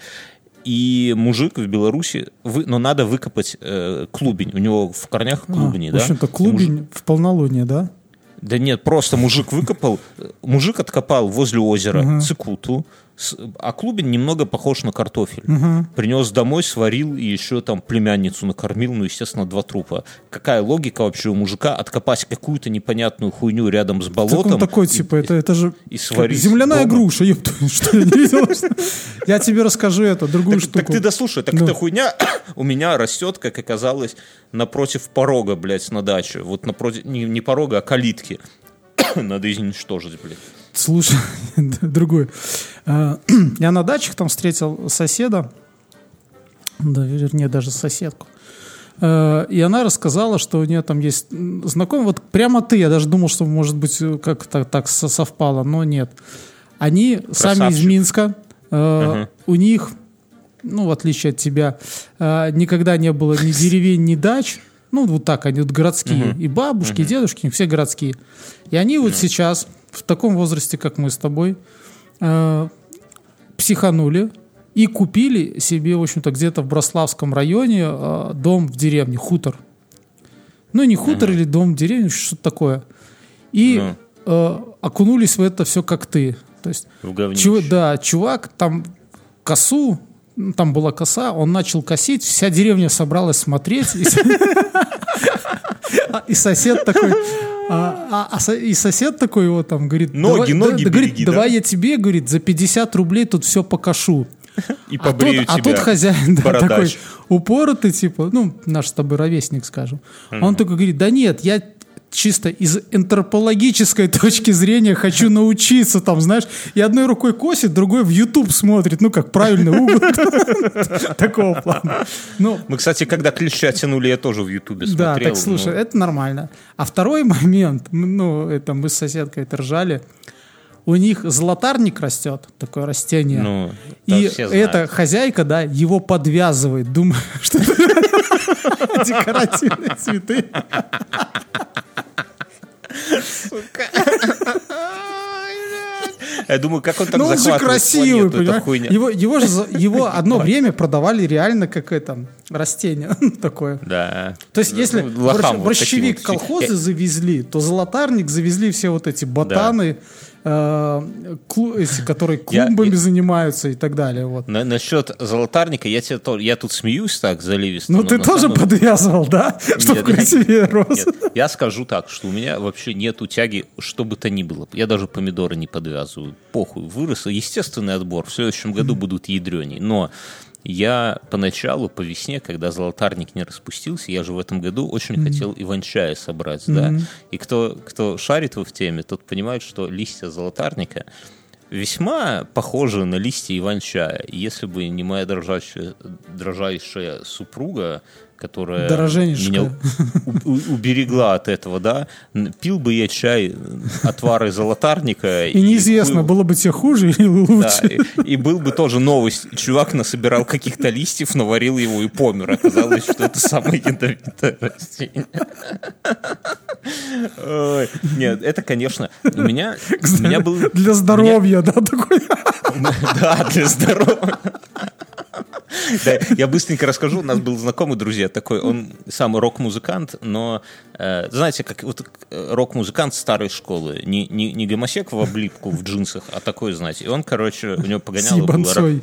И мужик в Беларуси, вы, но надо выкопать э, клубень, у него в корнях клубни, А, да? В общем-то, И мужик- клубень в полнолуние, да? Да нет, просто мужик выкопал, мужик откопал возле озера цикуту, с- а клубень немного похож на картофель. Принес домой, сварил и еще там племянницу накормил, ну, естественно, два трупа. Какая логика вообще у мужика откопать какую-то непонятную хуйню рядом с Так болотом? он такой, и- типа, это, это же и сварить земляная дома. груша, ёпта, что я не видел? Я тебе расскажу это, другую Так, штуку. так ты дослушай, так эта хуйня у меня растет, как оказалось, напротив порога, блядь, на даче. Вот напротив, не порога, а калитки. Надо изничтожить, блядь. Слушай, другой. А, Я на дачах там встретил соседа, да, вернее, даже соседку. Э, И она рассказала, что у нее там есть знакомый, вот прямо ты, я даже думал, что, может быть, как-то так со- совпало, но нет. Они сами из Красавчик. Минска, Ага. у них, ну, в отличие от тебя, никогда не было ни деревень, ни дач, ну, вот так, они вот городские, и бабушки, и дедушки, все городские. И они вот сейчас, в таком возрасте, как мы с тобой, э, психанули и купили себе, в общем-то, где-то в Брославском районе э, дом в деревне, хутор. Ну, не хутор или дом в деревне, что-то такое. И Ну. э, окунулись в это все как ты. То есть, В чу- да, чувак там косу, ну, там была коса, он начал косить, вся деревня собралась смотреть. И сосед такой, а, а- а и сосед такой его там говорит, Ноги, давай, ноги да- говорит, береги, да? давай я тебе, говорит, за 50 рублей тут все покашу. И А побрею а тебя. тут хозяин да, такой упоротый, типа, ну, наш с тобой ровесник, скажем. Он такой говорит, да нет, я чисто из антропологической точки зрения хочу научиться, там, знаешь, и одной рукой косит, другой в YouTube смотрит, ну, как правильный угол. Такого плана. Ну, Мы, кстати, когда клеща тянули, я тоже в Ютубе смотрел. да, так слушай, это нормально. А второй момент, ну, это мы с соседкой это ржали, у них золотарник растет, такое растение. Ну, и эта хозяйка, да, его подвязывает, думаю, что это декоративные цветы. Я думаю, как он так Ну, он же захватывает красивый, планету, понимаешь? Его, его, же, его одно время продавали реально как это, растение такое. Да. То есть, если Ну, вот борщевик вот. колхозы завезли, то золотарник завезли все вот эти ботаны, э, клу- эти, которые клумбами я- занимаются и так далее. Вот. На- насчет золотарника, я, тебе, то- я тут смеюсь так заливисто. Ну, ты тоже самом- подвязывал, да? Чтобы Нет, красивее рос. Нет, я скажу так, что у меня вообще нету тяги, что бы то ни было. Я даже помидоры не подвязываю. Похуй, вырос. Естественный отбор. В следующем году будут ядреней. Но я поначалу, по весне, когда золотарник не распустился, я же в этом году очень хотел иван-чая собрать, да. И кто, кто шарит в теме, тот понимает, что листья золотарника весьма похожи на листья иван-чая. Если бы не моя дрожащая, дрожайшая супруга, которая Дороженежка. меня уберегла от этого, да, пил бы я чай отвары золотарника. И неизвестно, был- было бы тебе хуже или да, лучше. и, и был бы тоже новость. Чувак насобирал каких-то листьев, наварил его и помер. Оказалось, что это самое ядовитое растение. Ой, Нет, это, конечно, у меня, у меня был... Для здоровья, да, такой. Да, для здоровья. Да, я быстренько расскажу. У нас был знакомый друзья такой, он сам рок-музыкант, но э, знаете, как вот э, рок-музыкант старой школы, не, не, не гомосек в облипку в джинсах, а такой, знаете. И он, короче, у него погоняло было...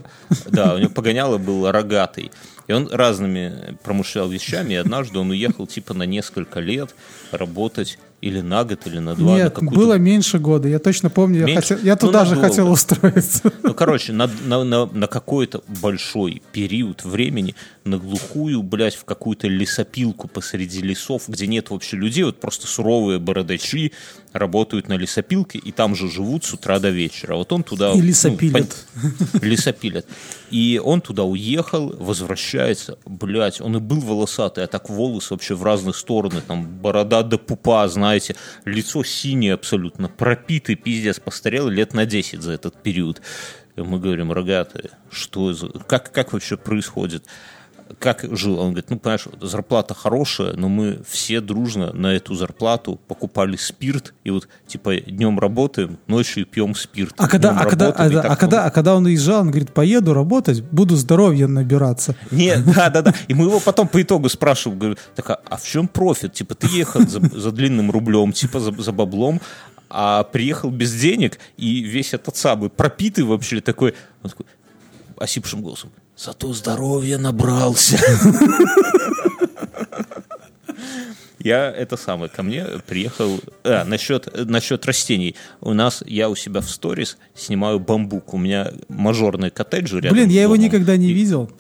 Да, у него погоняло был рогатый. И он разными промышлял вещами, и однажды он уехал типа на несколько лет работать или на год, или на два. на Нет, какую-то было меньше года. Я точно помню, я, Меньше? хотел, я Ну, туда же надолго. хотел устроиться. Ну, короче, на, на, на, на какой-то большой период времени на глухую, блядь, в какую-то лесопилку посреди лесов, где нет вообще людей, вот просто суровые бородачи работают на лесопилке, и там же живут с утра до вечера. Вот он туда... И ну, лесопилят. пон- лесопилят. И он туда уехал, возвращается, блядь, он и был волосатый, а так волосы вообще в разные стороны, там борода до пупа, знаете, лицо синее абсолютно, пропитый пиздец, постарел лет на 10 за этот период. Мы говорим, рогатые, что. Как, как вообще происходит? Как жил? Он говорит, ну, понимаешь, зарплата хорошая, но мы все дружно на эту зарплату покупали спирт, и вот, типа, днем работаем, ночью пьем спирт. А когда, а, когда, а, а когда, а когда он уезжал, он говорит, поеду работать, буду здоровье набираться. Нет, да, да, да. И мы его потом по итогу спрашиваем, говорю, так, а, а в чем профит? Типа, ты ехал за, за длинным рублем, типа, за, за баблом, а приехал без денег, и весь этот самый пропитый вообще такой, он такой осипшим голосом, зато здоровье набрался. Я это самое, ко мне приехал... А, насчет, насчет растений. У нас, я у себя в сторис снимаю бамбук. У меня мажорные коттеджи рядом Блин, я его никогда не И- видел.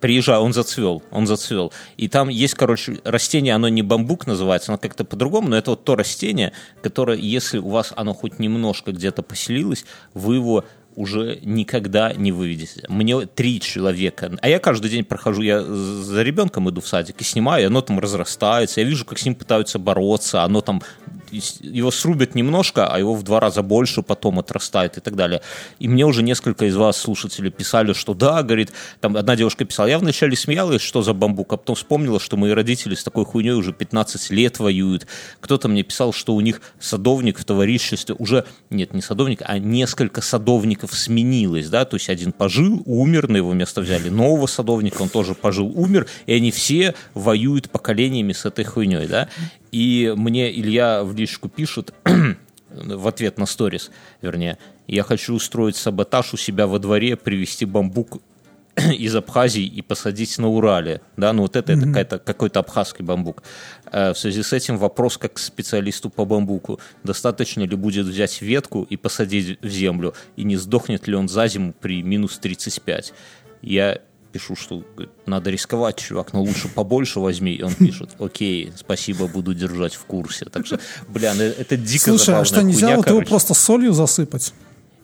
Приезжай, он зацвел, он зацвел. И там есть, короче, растение, оно не бамбук называется, оно как-то по-другому, но это вот то растение, которое, если у вас оно хоть немножко где-то поселилось, вы его уже никогда не выведете. Мне три человека, а я каждый день прохожу, я за ребенком иду в садик и снимаю, и оно там разрастается, я вижу, как с ним пытаются бороться, оно там его срубят немножко, а его в два раза больше потом отрастает и так далее. И мне уже несколько из вас, слушателей, писали, что да, говорит, там одна девушка писала, я вначале смеялась, что за бамбук, а потом вспомнила, что мои родители с такой хуйней уже 15 лет воюют. Кто-то мне писал, что у них садовник в товариществе уже, нет, не садовник, а несколько садовников сменилось, да, то есть один пожил, умер, на его место взяли нового садовника, он тоже пожил, умер, и они все воюют поколениями с этой хуйней, да. И мне Илья в личку пишет, в ответ на сторис, вернее, я хочу устроить саботаж у себя во дворе, привезти бамбук из Абхазии и посадить на Урале. Да, ну вот это, это какая-то, какой-то абхазский бамбук. Э, В связи с этим вопрос как к специалисту по бамбуку. Достаточно ли будет взять ветку и посадить в землю, и не сдохнет ли он за зиму при минус 35? Я пишу, что говорит, надо рисковать, чувак, но лучше побольше возьми. И он пишет, окей, спасибо, буду держать в курсе. Так что, бля, ну это дико Слушай, а что, нельзя хуйня, вот его просто солью засыпать?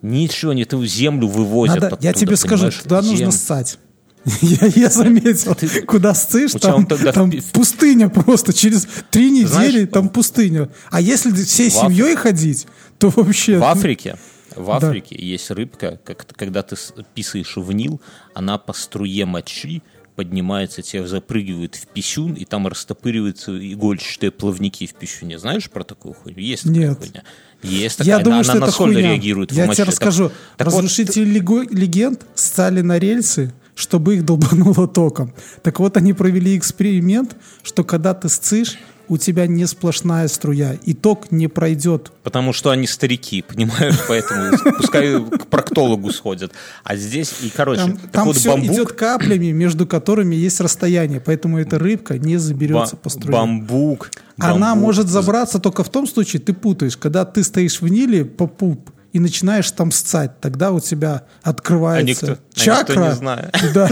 Ничего, не ты землю вывозят Надо, я оттуда, тебе скажу, туда нужно Зем- ссать. Я, я заметил, куда ссышь, У тебя там, там в пустыня просто. Через три недели Знаешь, там пустыня. А если всей в семьей ходить, то вообще... В Африке, в Да. Африке есть рыбка, как, когда ты писаешь в Нил, она по струе мочи поднимается, тебя запрыгивает в писюн, и там растопыриваются игольчатые плавники в писюне. Знаешь про такую хуйню? Есть такая Нет. хуйня? Есть такая, Я думаю, она что это настолько хуйня. реагирует в Я моче. тебе Так- расскажу. так вот, Разрушители лего- легенд стали на рельсы, чтобы их долбануло током. Так вот, они провели эксперимент, что когда ты сцишь, у тебя не сплошная струя, и ток не пройдет. Потому что они старики, понимаешь, поэтому пускай к проктологу сходят. А здесь, и, короче, Там, там вот все бамбук, идет каплями, между которыми есть расстояние, поэтому эта рыбка не заберется ба- по струе. бамбук, Она бамбук. может забраться только в том случае, ты путаешь, когда ты стоишь в Ниле по пуп и начинаешь там сцать, тогда у тебя открывается А никто- а никто чакра. не знает. Да.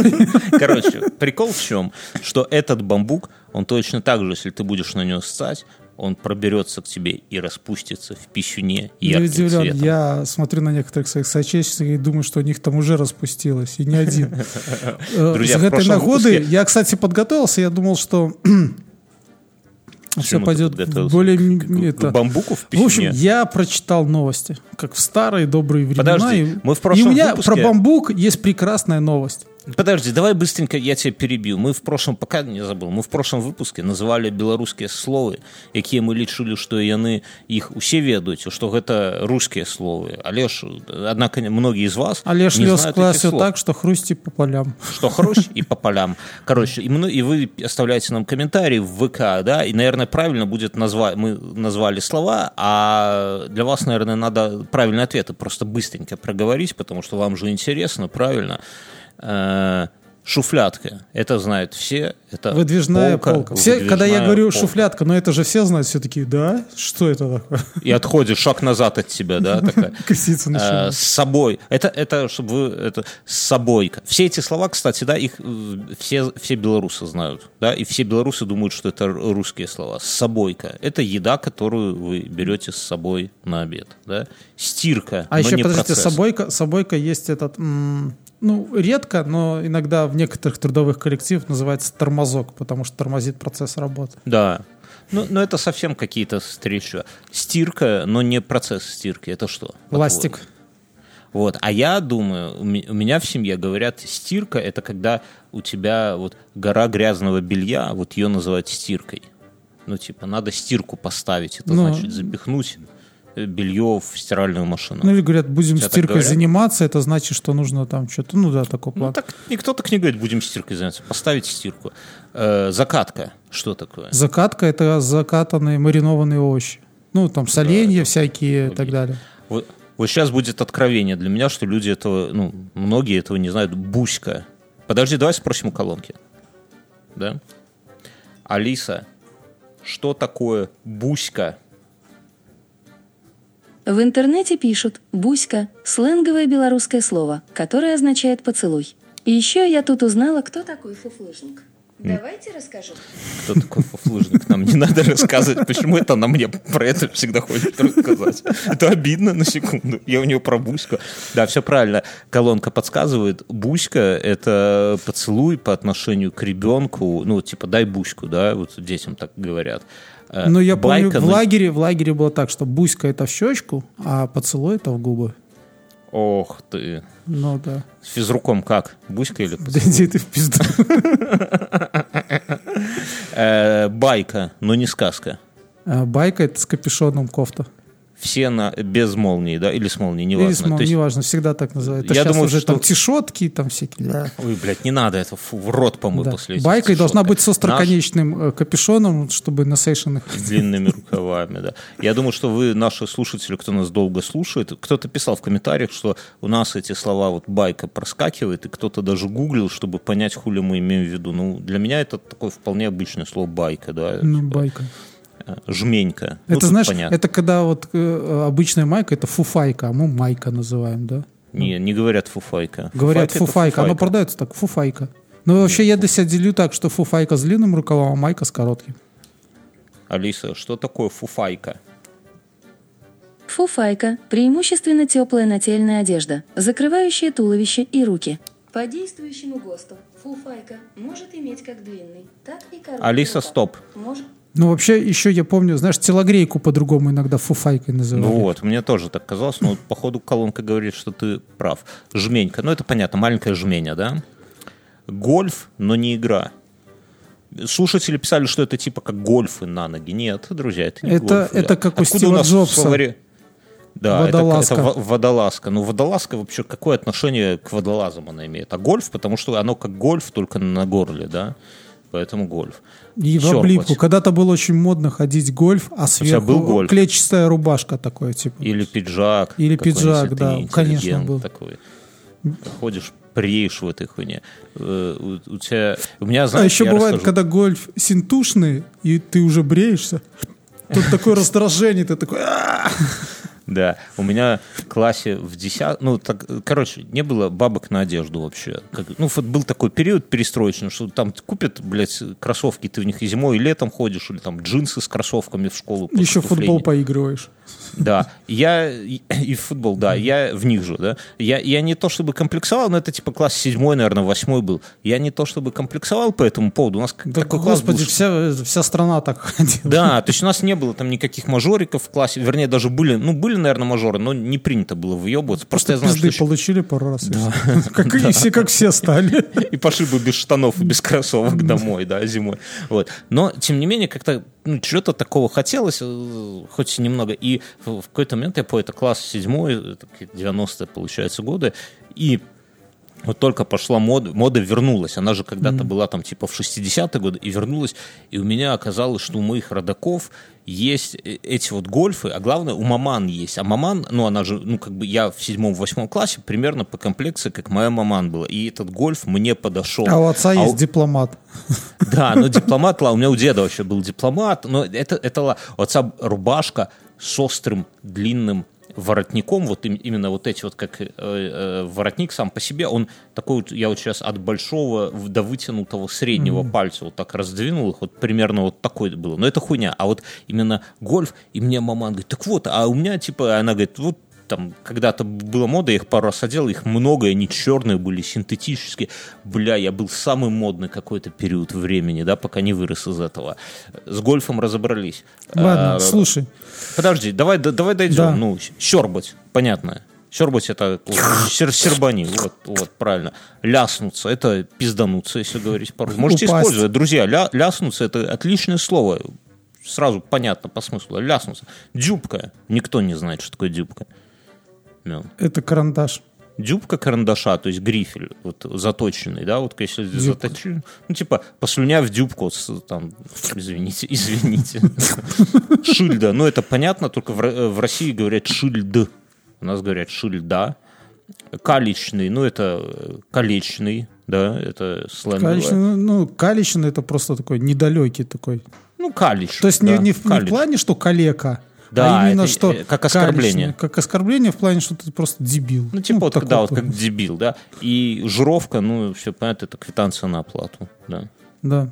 Короче, прикол в чем? Что этот бамбук, он точно так же, если ты будешь на него ссать, он проберется к тебе и распустится в писюне Не ярким удивлен, цветом. я смотрю на некоторых своих соотечественников и думаю, что у них там уже распустилось, и не один. Э, Друзья, С этой нагоды я, кстати, подготовился, я думал, что все пойдет более... К- это- к бамбуку в В общем, я прочитал новости, как в старые добрые времена. Подожди, и- мы в И прошлом у меня выпуске- про бамбук есть прекрасная новость. Подожди, давай быстренько я тебя перебью. Мы в прошлом, пока не забыл, мы в прошлом выпуске называли беларускія словы, якія мы лічылі, што яны іх усе ведаюць, што гэта рускія словы. Але ж однако многие из вас Але ж не лес знают классе этих слов. так, что хрусти по полям. что хрущ и по полям. Короче, и, мно- и вы оставляете нам комментарии в ВК, да, и, наверное, правильно будет назвать, мы назвали слова, а для вас, наверное, надо правильные ответы просто быстренько проговорить, потому что вам же интересно, правильно. Э, Шуфлятка, это знают все, это Выдвижная полка. Все, когда я выдвижная говорю полка. шуфлятка, но это же все знают, все такие, да? Что это такое? И отходишь шаг назад от тебя, да, такая. Коситься Э, начинает. с собой. Это, это чтобы вы, это с собой. Все эти слова, кстати, да, их э, все, все белорусы знают, да, и все белорусы думают, что это русские слова. С собойка. Это еда, которую вы берете с собой на обед, да. Стирка, А еще, подождите, процесс. собойка, собойка есть этот, м, ну, редко, но иногда в некоторых трудовых коллективах называется тормозок, потому что тормозит процесс работы. Да. Ну, но это совсем какие-то встречи. Стирка, но не процесс стирки. Это что? по-твоему? Ластик. Вот. А я думаю, у ме- у меня в семье говорят, стирка это когда у тебя вот гора грязного белья, вот ее называют стиркой. Ну, типа, надо стирку поставить. Это Ну. значит запихнуть белье в стиральную машину. Ну, или говорят, будем так стиркой заниматься, это значит, что нужно там что-то, ну да, такой Ну, план. так никто так не говорит, будем стиркой заняться. Поставить стирку. Э, закатка. Что такое? Закатка — это закатанные маринованные овощи. Ну, там соленья всякие и так далее. Вот, вот сейчас будет откровение для меня, что люди этого, ну, многие этого не знают. Буська. Подожди, давай спросим у колонки. Да? Алиса, что такое буська? В интернете пишут «буська» – сленговое белорусское слово, которое означает «поцелуй». И еще я тут узнала, кто такой фуфлыжник. Давайте расскажу. Кто такой фуфлыжник? Нам не надо рассказывать, почему это она мне про это всегда хочет рассказать. Это обидно на секунду. Я у нее про буську. Да, все правильно. Колонка подсказывает. Буська — это поцелуй по отношению к ребенку. Ну, типа, дай буську, да, вот детям так говорят. Э, Ну, я помню, в ну, лагере, в лагере было так, что буська — это в щечку, а поцелуй — это в губы. Ох ты. Ну да. С физруком как? Буська или Да поцелуй? иди ты в пизду. Э, Байка, но не сказка. А Байка — это с капюшоном кофта. Все на, без молнии, да? Или с молнией, неважно. Или смол, То есть- неважно, всегда так называют. Это Я думал, уже что- там тишотки, там всякие. да. Ой, блядь, не надо это. Фу, в рот помой Да. после Байка должна быть с Наш- остроконечным э, капюшоном, чтобы на сейшенных. с длинными рукавами, да. Я думаю, что вы, наши слушатели, кто нас долго слушает, кто-то писал в комментариях, что у нас эти слова вот байка проскакивает, и кто-то даже гуглил, чтобы понять, хули мы имеем в виду. Ну, для меня это такое вполне обычное слово байка, да. Ну, типа, байка. Э, Жменька. Ну, Это, тут знаешь, понятно. это когда вот э, обычная майка, это фуфайка, а мы майка называем, да? Не, не говорят фуфайка. Говорят это фуфайка, оно продается так, фуфайка. Но вообще я для себя делю так, что фуфайка с длинным рукавом, а майка с коротким. Алиса, что такое фуфайка? Фуфайка – преимущественно теплая нательная одежда, закрывающая туловище и руки. По действующему ГОСТу фуфайка может иметь как длинный, так и короткий Алиса, рукав. стоп. Может... Ну, вообще, еще я помню, знаешь, телогрейку по-другому иногда фуфайкой называют. Ну вот, мне тоже так казалось, но походу колонка говорит, что ты прав. Жменька, ну это понятно, маленькая жменя, да? гольф, но не игра. Слушатели писали, что это типа как гольфы на ноги. Нет, друзья, это не Это- гольфы, это да. как у Откуда Стива нас в Джобса. словаре- Да, это- Водолазка. Это, во- водолазка. Ну, водолазка вообще какое отношение к водолазам она имеет? А гольф, потому что оно как гольф, только на горле, да? Поэтому гольф. И в Щёрбать. облипку. Когда-то было очень модно ходить гольф, а сверху был гольф? клетчатая рубашка такой, типа. Или пиджак. Или пиджак, да, конечно, был. такой. Ходишь, преешь в этой хуйне. Э, У, у тебя... У меня, А знаешь, еще я бывает, расскажу. когда гольф синтушный, и ты уже бреешься. Тут такое раздражение, ты такой... Да, у меня в классе в 10... Ну, так, короче, не было бабок на одежду вообще. Как, ну, вот был такой период перестроечный, что там купят, блядь, кроссовки, ты в них и зимой, и летом ходишь, или там джинсы с кроссовками в школу. Еще в футбол поигрываешь. Да, я и в футбол, да, я в них же, да. Я, я не то чтобы комплексовал, но это типа класс седьмой, наверное, восьмой был. Я не то чтобы комплексовал по этому поводу. У нас Да, такой класс был, господи, вся, вся страна так ходила. да, то есть у нас не было там никаких мажориков в классе, вернее, даже были, ну, были, наверное, мажоры, но не принято было въебываться. Просто я знаю, Пизды что получили пару раз. всё. Как и все, как все стали. и пошли бы без штанов и без кроссовок домой, да, зимой. Вот. Но, тем не менее, как-то ну, чего-то такого хотелось, э, хоть и немного. И в какой-то момент я по это класс седьмой, это какие-то 90-е, получается, годы, и вот только пошла мода, мода вернулась. Она же когда-то была там типа в 60-е годы и вернулась. И у меня оказалось, что у моих родаков есть э, эти вот гольфы, а главное, у маман есть. А маман, ну она же, ну как бы я в седьмом-восьмом классе примерно по комплекции, как моя маман была. И этот гольф мне подошел. А у отца А есть у- дипломат. да, но дипломат, у меня у деда вообще был дипломат, но это, это у отца рубашка с острым длинным воротником, вот им- именно вот эти вот, как э, э, воротник сам по себе, он такой вот, я вот сейчас от большого до вытянутого среднего пальца вот так раздвинул их, вот примерно вот такой было. Но это хуйня. А вот именно гольф, и мне мама говорит, так вот, а у меня типа, она говорит, вот там когда-то была мода, я их пару раз одел, их много, они черные были, синтетические. Бля, я был самый модный какой-то период времени, да, пока не вырос из этого. С гольфом разобрались. Ладно, А, слушай. Подожди, давай, да- давай дойдем. Да. Ну, щербать, понятно. Щербать это сер- сербани, вот, вот, правильно. Ляснуться, это пиздануться, если говорить по Можете Упасть. использовать, друзья. Ля, ляснуться это отличное слово. Сразу понятно по смыслу. Ляснуться. Дюбка. Никто не знает, что такое дюбка. Ну. Это карандаш. Дюбка карандаша, то есть грифель, вот заточенный, да, вот если заточен, ну типа послюня в дюбку, там, извините, извините, шильда, ну это понятно, только в, Ро- в России говорят шильд, у нас говорят шильда, каличный, ну это э, колечный, да, это сленговое. Каличный, ну, каличный это просто такой недалекий такой. Ну калич, То есть не, да, не, в, не в калич. плане, что калека, Да, а именно это, что э, как оскорбление. Как оскорбление в плане, что ты просто дебил. Ну, типа вот, такой да, вот вот. как дебил, да, и жировка, ну, все понятно, это квитанция на оплату, да. Да.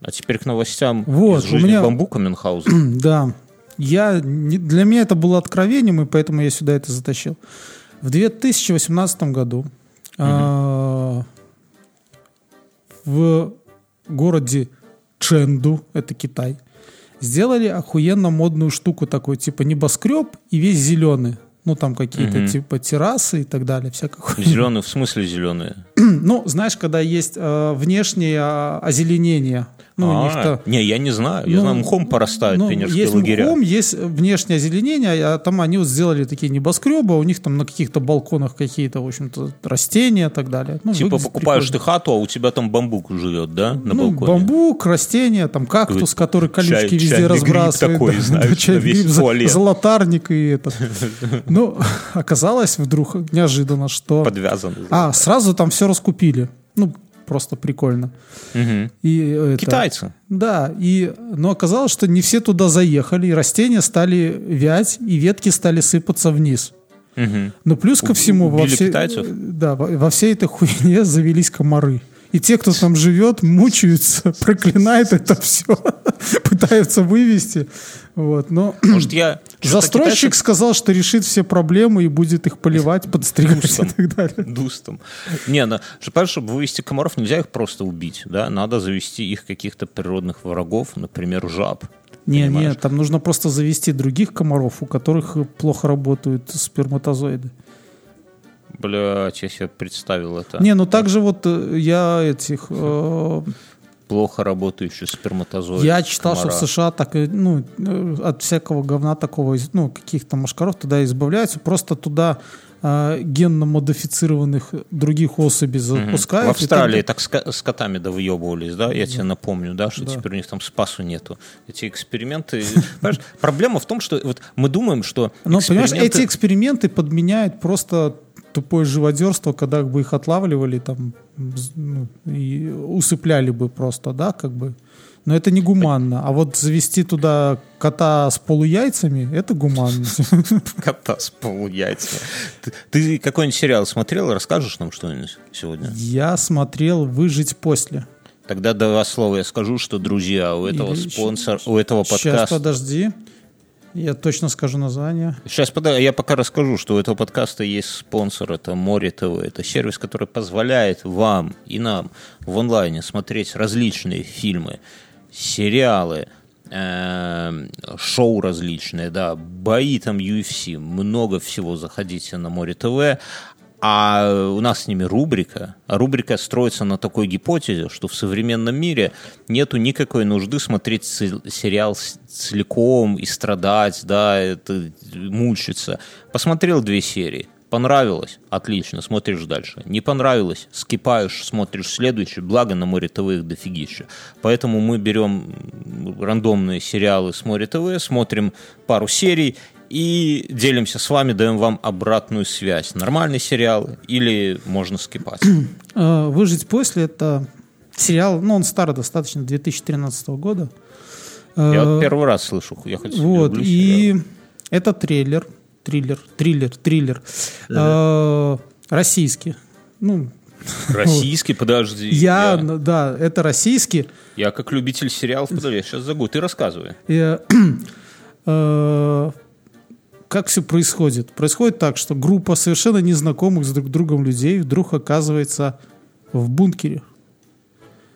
А теперь к новостям Вот, из жизни меня- бамбука Мюнхгаузена. Да. Я, для меня это было откровением, и поэтому я сюда это затащил. В 2018 году а, в городе Ченду, это Китай, сделали охуенно модную штуку такой, типа небоскреб и весь зеленый. Ну, там какие-то Мгм. типа террасы и так далее, всякое. Зеленые, в смысле зеленые? Ну, знаешь, когда есть э, внешнее а, озеленение. Ну, А, них-то... Не, я не знаю. Я Ну, знаю, мхом порастают Ну, пионерские есть лагеря. мхом, есть внешнее озеленение, а там они вот сделали такие небоскребы, у них там на каких-то балконах какие-то, в общем-то, растения и так далее. Ну, Типа покупаешь прикольно. ты хату, а у тебя там бамбук живет, да, на ну, балконе? бамбук, растения, там кактус, который колючки чай- везде гриб разбрасывает. такой, да, знаешь, да, чайный на весь гриб, туалет. золотарник и этот. Ну, оказалось вдруг неожиданно, что... Подвязанный. А, сразу там все раскупили. Ну, просто прикольно. Мгм. И это- Китайцы. Да, и, но оказалось, что не все туда заехали, и растения стали вять, и ветки стали сыпаться вниз. Мгм. Но плюс ко всему во всей, китайцев? да, во, во всей этой хуйне завелись комары. И те, кто там живет, мучаются, проклинают это все, пытаются вывести. Вот, но Может, я... застройщик китайцы сказал, что решит все проблемы и будет их поливать, подстригать и так далее. Дустом. Не, ну, чтобы вывести комаров, нельзя их просто убить, да? Надо завести их каких-то природных врагов, например, жаб. Не, Понимаешь? не, там нужно просто завести других комаров, у которых плохо работают сперматозоиды. Блять, я себе представил это. Не, ну также вот э, я этих... э, Плохо работающий сперматозоид. Я читал, что в комара. США так, ну, э, от всякого говна такого, ну, каких-то машкаров туда избавляются, просто туда э, генно-модифицированных других особей запускают. В и Австралии тогда- так с, с котами да выебывались, да? Я тебе напомню, да, что Да. теперь у них там спасу нету. Эти эксперименты... Проблема в том, что вот мы думаем, что Но, понимаешь, эти эксперименты подменяют просто тупое живодерство, когда бы их отлавливали там ну, и усыпляли бы просто, да, как бы. Но это не гуманно. А вот завести туда кота с полуяйцами, это гуманно. кота с полуяйцами. Ты, ты какой-нибудь сериал смотрел? Расскажешь нам что-нибудь сегодня? Я смотрел «Выжить после». Тогда два слова я скажу, что, друзья, у этого Или спонсор, у этого Сейчас, подкаста... подожди. Я точно скажу название. Сейчас пода- я пока расскажу, что у этого подкаста есть спонсор, это Море ТВ. Это сервис, который позволяет вам и нам в онлайне смотреть различные фильмы, сериалы, эм, шоу различные, да, бои там UFC, много всего заходите на Море ТВ. А у нас с ними рубрика. А рубрика строится на такой гипотезе, что в современном мире нету никакой нужды смотреть сериал целиком и страдать, да, это, мучиться. Посмотрел две серии, понравилось, отлично, смотришь дальше. Не понравилось, скипаешь, смотришь следующий, благо на Море ТВ их дофигища. Поэтому мы берем рандомные сериалы с Море ТВ, смотрим пару серий и делимся с вами, даем вам обратную связь. Нормальный сериал или можно скипать. Э, «Выжить после» — это сериал, ну, он старый достаточно, 2013 года. Я вот первый раз слышу. Я хоть Вот, и сериалы. это трейлер, триллер, триллер, триллер. Э, Российский. Ну, Российский, подожди. я, я, ну, да, это российский. я как любитель сериалов, подожди, я сейчас забуду. Ты рассказывай. И, э, как все происходит? Происходит так, что группа совершенно незнакомых с друг другом людей вдруг оказывается в бункере,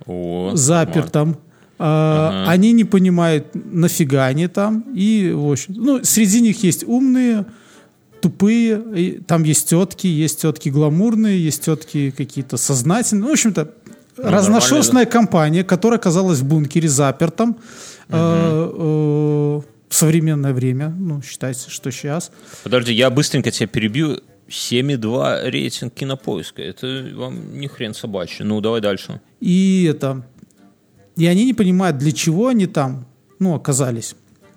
О, запертом. А, Ага. Они не понимают, нафига они там. И, в общем, ну, среди них есть умные, тупые. и там есть тетки, есть тетки гламурные, есть тетки какие-то сознательные. Ну, в общем-то, разношерстная компания, которая оказалась в бункере запертом э, э, в современное время. Ну, считается, что сейчас. Подожди, я быстренько тебя перебью. 7,2 рейтинг кинопоиска. Это вам не хрен собачий. Ну, давай дальше. И это... И они не понимают, для чего они там, ну, оказались.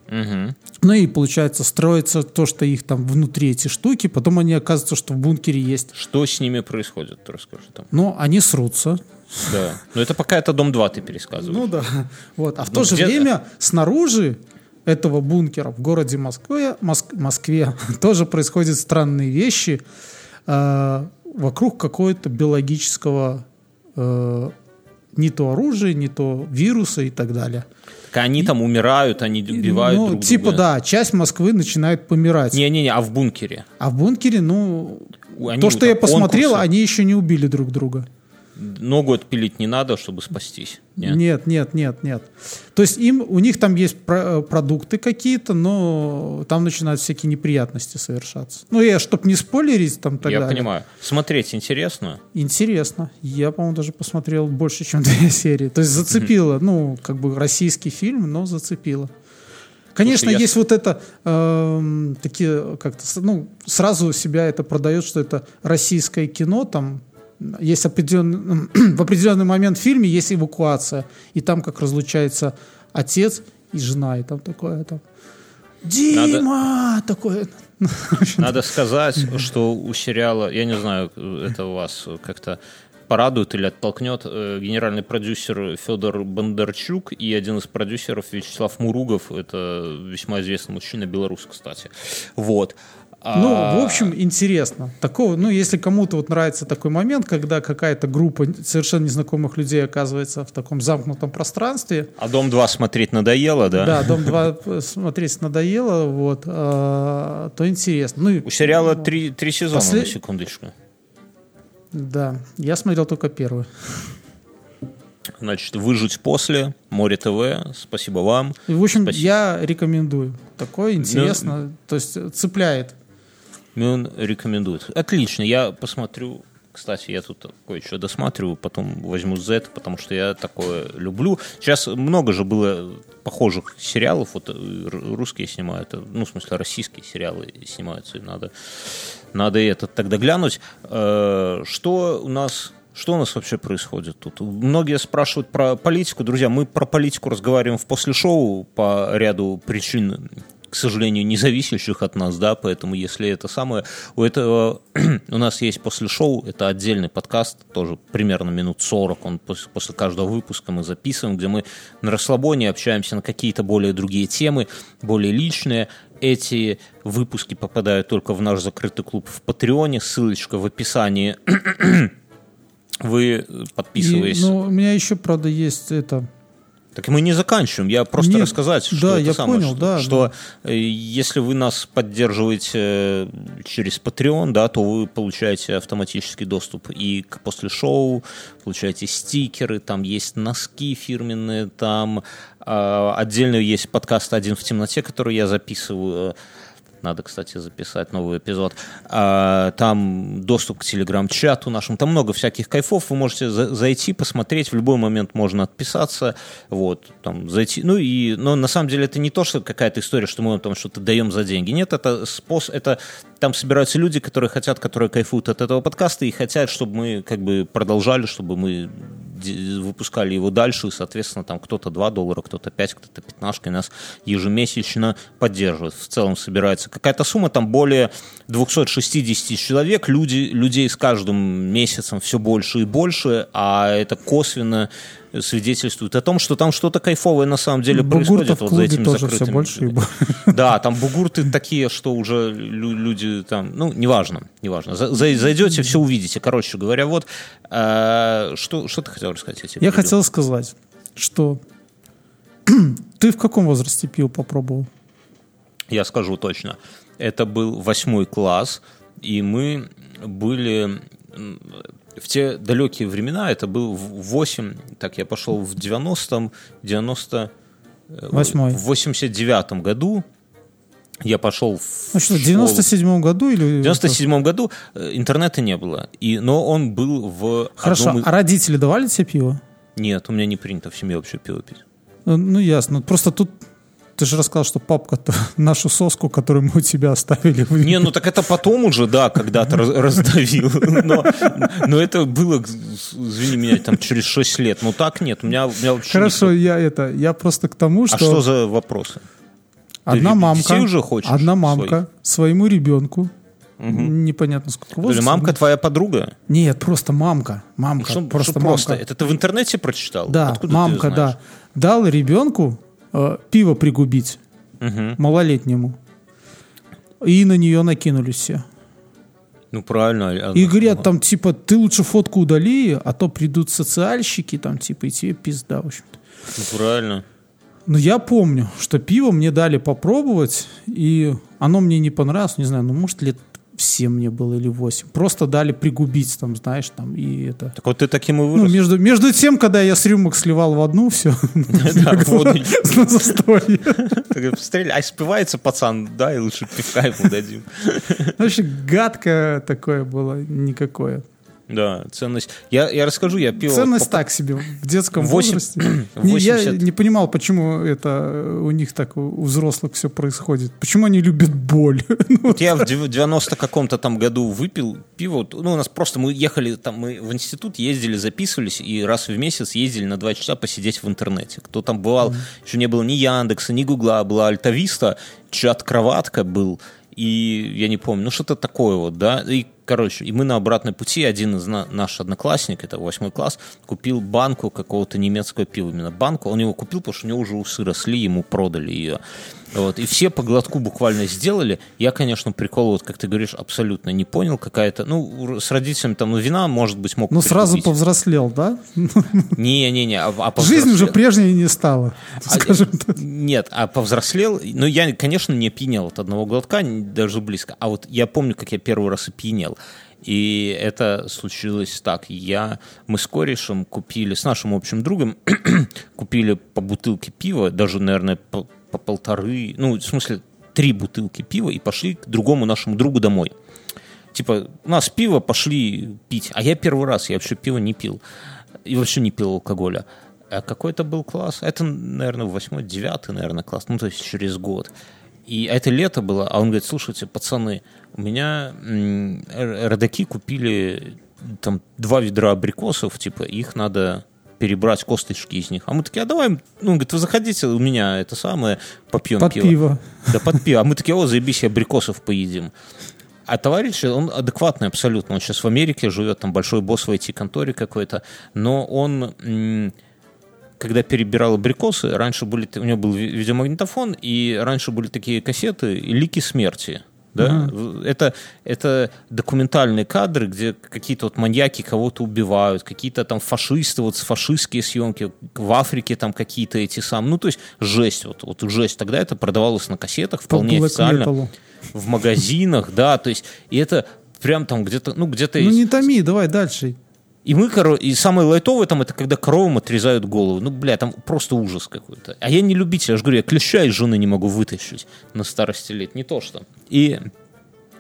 Мгм. Ну и получается, строится то, что их там внутри эти штуки, потом они оказываются, что в бункере есть. Что с ними происходит, ты расскажи там. Но они срутся. Да. Но это пока это Дом 2 ты пересказываешь. Ну да. Вот. А в Ну, то же время снаружи этого бункера в городе Москве, Моск- Москве тоже происходят странные вещи э, вокруг какого-то биологического э, не то оружия, не то вируса и так далее. Так они там умирают, они убивают ну, друг типа, друга. да, часть Москвы начинает помирать. Не-не-не, а в бункере? А в бункере, ну, Они то, что я посмотрел, конкурсы. они еще не убили друг друга. Ногу отпилить не надо, чтобы спастись. Не? Нет, нет, нет, нет. То есть им, у них там есть про- э, продукты какие-то, но там начинают всякие неприятности совершаться. Ну, я, чтобы не спойлерить там так Я далее. понимаю. Смотреть интересно. Интересно. Я, по-моему, даже посмотрел больше, чем две серии. То есть зацепило, ну, как бы российский фильм, но зацепило. Конечно, Слушай, я есть вот это, эм, такие, как-то, ну, сразу себя это продает, что это российское кино, там, есть определенный, в определенный момент в фильме есть эвакуация, и там как разлучается отец и жена, и там такое, там, Дима! Такое. Надо сказать, что у сериала, я не знаю, это вас как-то порадует или оттолкнет, э, генеральный продюсер Федор Бондарчук и один из продюсеров Вячеслав Муругов, это весьма известный мужчина, белорус, кстати. Вот. Ну, А, в общем, интересно. Такого, ну, если кому-то вот нравится такой момент, когда какая-то группа совершенно незнакомых людей оказывается в таком замкнутом пространстве, А Дом 2 смотреть надоело, да? да, Дом 2 смотреть надоело, вот, а, то интересно. Ну, У сериала три, три сезона, Послед- на секундочку. Да, я смотрел только первый. Значит, «Выжить после», «Море ТВ», спасибо вам. И, в общем, Спасибо. я рекомендую. Такое интересно, то есть цепляет. Он рекомендует. Отлично, я посмотрю. Кстати, я тут кое-что досматриваю, потом возьму Z, потому что я такое люблю. Сейчас много же было похожих сериалов, вот э, русские снимают, э, ну, в смысле, российские сериалы снимаются, и надо, надо это тогда глянуть. Э, Что у нас что у нас вообще происходит тут? Многие спрашивают про политику. Друзья, мы про политику разговариваем в после шоу по ряду причин, к сожалению, не зависящих от нас, да, поэтому если это самое... У этого у нас есть после шоу, это отдельный подкаст, тоже примерно минут 40, он пос- после каждого выпуска мы записываем, где мы на расслабоне общаемся на какие-то более другие темы, более личные. Эти выпуски попадают только в наш закрытый клуб в Патреоне, ссылочка в описании. Вы, И, подписываясь... ну, у меня еще, правда, есть это... Так мы не заканчиваем. Я просто Нет, рассказать, что да, это я самое, понял, что, да, что э, если вы нас поддерживаете э, через Patreon, да, то вы получаете автоматический доступ и к после шоу, получаете стикеры, там есть носки фирменные, там э, отдельно есть подкаст «Один в темноте», который я записываю. Надо, кстати, записать новый эпизод. А, Там доступ к телеграм-чату нашему. Там много всяких кайфов. Вы можете за- зайти, посмотреть. В любой момент можно отписаться. Вот, там, зайти. Ну, и, но на самом деле это не то, что какая-то история, что мы там что-то даем за деньги. Нет, это способ, это там собираются люди, которые хотят, которые кайфуют от этого подкаста и хотят, чтобы мы как бы продолжали, чтобы мы выпускали его дальше, и, соответственно, там кто-то 2 доллара, кто-то 5, кто-то 15, и нас ежемесячно поддерживает. В целом собирается какая-то сумма, там более 260 человек, люди, людей с каждым месяцем все больше и больше, а это косвенно свидетельствует о том, что там что-то кайфовое на самом деле Бугурта происходит в вот за этими тоже все закрытыми- больше и больше. да, там бугурты такие, что уже лю- люди там, ну, неважно, неважно. За- за- Зайдете, все увидите. Короче говоря, вот, э, что, что ты хотел рассказать? Я перебил. хотел сказать, что ты в каком возрасте пиво попробовал? Я скажу точно. Это был восьмой класс, и мы были в те далекие времена, это был в 8, так, я пошел в 90-м, 90... э, Восьмой. В 89 году я пошел в Ну что, в школу. 97 году или... В 97 году э, интернета не было, и, но он был в Хорошо, одном а родители давали тебе пиво? Нет, у меня не принято в семье вообще пиво пить. Э, Ну, ясно. Просто тут ты же рассказал, что папка нашу соску, которую мы у тебя оставили, Не, ну так это потом уже, да, когда-то раз- раздавил. Но, но это было, извини меня, там через 6 лет. Ну так нет, у меня, у меня вообще... Хорошо, никто- я это, я просто к тому, что, А что за вопросы? одна ты мамка, уже хочешь одна мамка своих? своему ребенку, непонятно сколько Или возраста. мамка твоя подруга? Нет, просто мамка, мамка, Что, просто что мамка. просто? Это ты в интернете прочитал? Да, Откуда мамка, да, дала ребенку э, пиво пригубить малолетнему, и на нее накинулись все. Ну правильно. а- И говорят, там, типа, ты лучше фотку удали, а то придут социальщики, там, типа, и тебе пизда, в общем-то. Ну правильно. Но я помню, что пиво мне дали попробовать, и оно мне не понравилось, не знаю, ну, может, лет 7 мне было или 8. Просто дали пригубить, там, знаешь, там, и это... Так вот ты таким и Ну, вырос. между, между тем, когда я с рюмок сливал в одну, все, на застолье. Посмотрели, а спивается пацан, да, и лучше пивка ему дадим. Вообще гадкое такое было, никакое. Да, ценность. Я, я расскажу, я пил... Ценность так себе в детском Восемь- возрасте. Не, Я 80. не понимал, почему это у них так, у взрослых все происходит. Почему они любят боль? Ну, Вот я в дев- 90 каком-то там году выпил пиво. Ну, у нас просто мы ехали, там мы в институт ездили, записывались, и раз в месяц ездили на два часа посидеть в интернете. Кто там бывал, еще не было ни Яндекса, ни Гугла, была Альтависта, чат-кроватка был, и я не помню, ну что-то такое вот, да, и Короче, и мы на обратной пути, один из на, наш одноклассник, это восьмой класс, купил банку какого-то немецкого пива, именно банку. Он его купил, потому что у него уже усы росли, ему продали ее. Вот. И все по глотку буквально сделали. Я, конечно, прикол, вот как ты говоришь, абсолютно не понял. Какая-то, ну, с родителями там, ну, вина, может быть, мог Ну, сразу повзрослел, да? Не-не-не, а, а Жизнь уже повзрослел- прежней не стала, а, скажем э, так. Нет, а повзрослел, ну, я, конечно, не пьянел от одного глотка, даже близко. А вот я помню, как я первый раз опьянел. И это случилось так. Я, мы с корешем купили, с нашим общим другом, купили по бутылке пива, даже, наверное, по, по полторы, ну, в смысле, три бутылки пива и пошли к другому нашему другу домой. Типа, у нас пиво, пошли пить. А я первый раз, я вообще пиво не пил. И вообще не пил алкоголя. А какой это был класс? Это, наверное, восьмой, девятый, наверное, класс. Ну, то есть через год. И это лето было, а он говорит, слушайте, пацаны, у меня родаки купили там два ведра абрикосов, типа, их надо перебрать косточки из них. А мы такие, а давай, ну, он говорит, вы заходите, у меня это самое, попьем Под пиво. Да, под пиво. А мы такие, о, заебись, абрикосов поедим. А товарищ, он адекватный абсолютно. Он сейчас в Америке живет, там большой босс в IT-конторе какой-то. Но он, когда перебирал абрикосы, раньше были, у него был ви- видеомагнитофон, и раньше были такие кассеты «Лики смерти». Да? Это, это документальные кадры, где какие-то вот маньяки кого-то убивают, какие-то там фашисты, вот фашистские съемки, в Африке там какие-то эти самые, ну то есть жесть, вот, вот жесть. Тогда это продавалось на кассетах вполне Black официально Metal. в магазинах, да, то есть, и это прям там где-то, ну, где-то Ну не томи, давай дальше. И мы, коро... и самое лайтовое там, это когда коровам отрезают голову. Ну, бля, там просто ужас какой-то. А я не любитель, я же говорю, я клеща из жены не могу вытащить на старости лет, не то что. И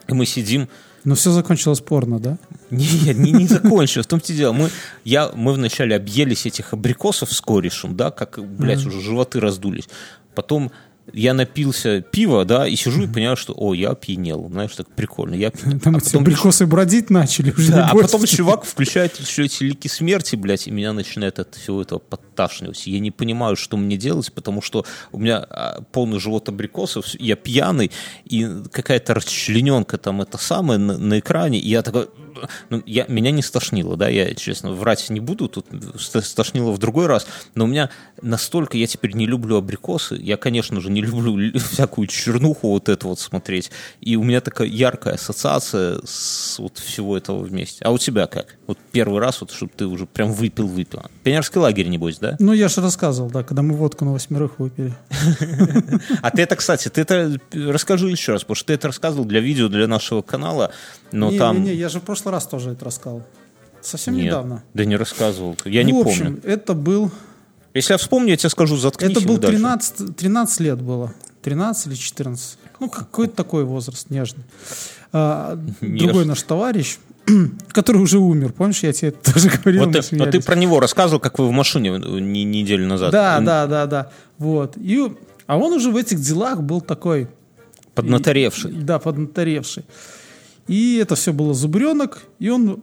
и мы сидим, Но все закончилось порно, да? не, не, не закончил. В том-то и дело. Мы, я, мы вначале объелись этих абрикосов с корешем, да, как, блядь, уже животы раздулись. Потом я напился пива, да, и сижу и понимаю, что, о, я опьянел. Знаешь, так прикольно. Я. Там А потом абрикосы бродить начали уже. да, а потом чувак включает еще эти лики смерти, блядь, и меня начинает от всего этого подташнивать. Я не понимаю, что мне делать, потому что у меня а, полный живот абрикосов, я пьяный, и какая-то расчлененка там это самое на, на экране, и я такой... Ну, я, меня не стошнило, да, я, честно, врать не буду, тут ст- стошнило в другой раз, но у меня настолько, я теперь не люблю абрикосы, я, конечно же, не люблю всякую чернуху вот это вот смотреть, и у меня такая яркая ассоциация с вот всего этого вместе. А у тебя как? Вот первый раз, вот, чтобы ты уже прям выпил-выпил. Пионерский лагерь, небось, да? Ну, я же рассказывал, да, когда мы водку на восьмерых выпили. А ты это, кстати, ты это расскажи еще раз, потому что ты это рассказывал для видео, для нашего канала, но не, там... не, не, я же в прошлый раз тоже это рассказывал. Совсем Нет, недавно. Да не рассказывал. Я не в помню. общем, это был, Если я вспомню, я тебе скажу, заткнись. это был дальше. 13, 13 лет было. 13 или 14. Ну, какой-то такой возраст, нежный. А, другой наш товарищ, который уже умер, помнишь, я тебе тоже говорил, Вот ты, вот ты про него рассказывал, как вы в машине не- неделю назад. Да, М, да, да, да. Вот. И, а он уже в этих делах был такой... Поднаторевший. И- Да, поднаторевший. И это все было зубренок, и он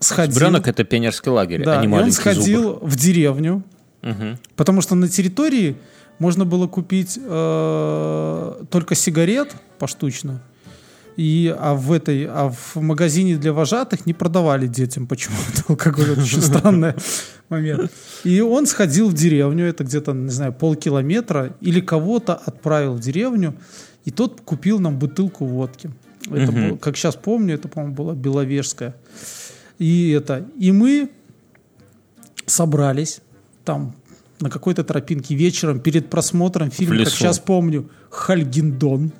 сходил... Бренок это пионерский лагерь, Да, а не и он сходил зубр. в деревню, Мгм. потому что на территории можно было купить э, только сигарет поштучно, и, а, в этой, а в магазине для вожатых не продавали детям почему-то алкоголь. Это очень странный момент. И он сходил в деревню, это где-то, не знаю, полкилометра, или кого-то отправил в деревню, и тот купил нам бутылку водки. Это Мгм. было- как сейчас помню, это, по-моему, была Беловежская. И это, и мы собрались там на какой-то тропинке вечером перед просмотром фильма, как сейчас помню, Хальгиндон.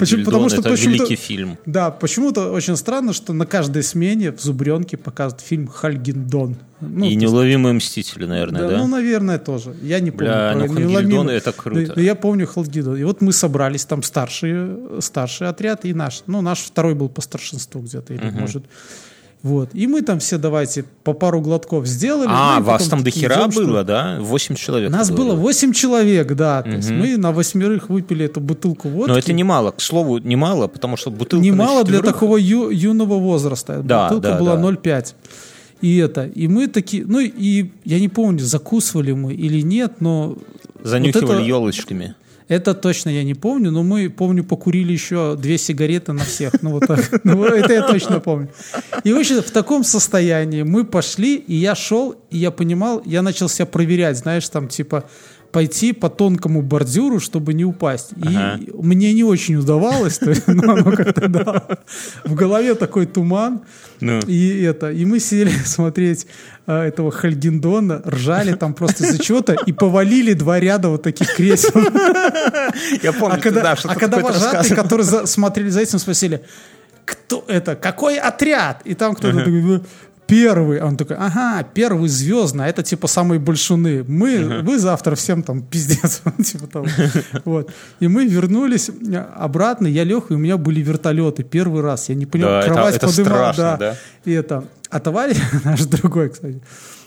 Почему? Потому что это великий фильм. Да, почему-то очень странно, что на каждой смене в Зубренке показывают фильм Хальгиндон. Ну, И неуловимые мстители, наверное, да, да? Ну, наверное, тоже. Я не помню. Бля, ну. Хангельдон это круто. Да, я помню Хальгиндон. И вот мы собрались, там старшие, старший отряд и наш. Ну, наш второй был по старшинству где-то. Или, может... Вот. И мы там все давайте по пару глотков сделали. А, ну, вас там до хера идем, что- было, да? Восемь человек. Нас было. 8 человек, да. То есть мы на восьмерых выпили эту бутылку водки. Но это немало, к слову, немало, потому что бутылка Немало для такого ю- юного возраста. Да, Бутылка да, была да. 0,5. И это, и мы такие, ну и я не помню, закусывали мы или нет, но Занюхивали вот это- елочками. Это точно я не помню, но мы, помню, покурили еще две сигареты на всех. Ну, вот. Ну, это я точно помню. И вообще в таком состоянии мы пошли, и я шел, и я понимал, я начал себя проверять, знаешь, там типа пойти по тонкому бордюру, чтобы не упасть. И Ага. мне не очень удавалось, ну, оно как-то, да, в голове такой туман. Ну. И это, и мы сели смотреть а, этого Хальгиндона, ржали там просто из-за чего-то и повалили два ряда вот таких кресел. Я помню, А когда, да, а что-то когда вожатые, которые за- смотрели за этим, спросили, кто это, какой отряд? И там кто-то такой, «Ну, первый. Он такой, ага, первый звездный, а это типа самые большуны. Мы, вы завтра всем там пиздец. типа того. Вот. И мы вернулись э, обратно, я лег, и у меня были вертолеты первый раз. Я не понял, Да, это- кровать это подымал, страшно, да. И это. А товарищ наш другой, кстати,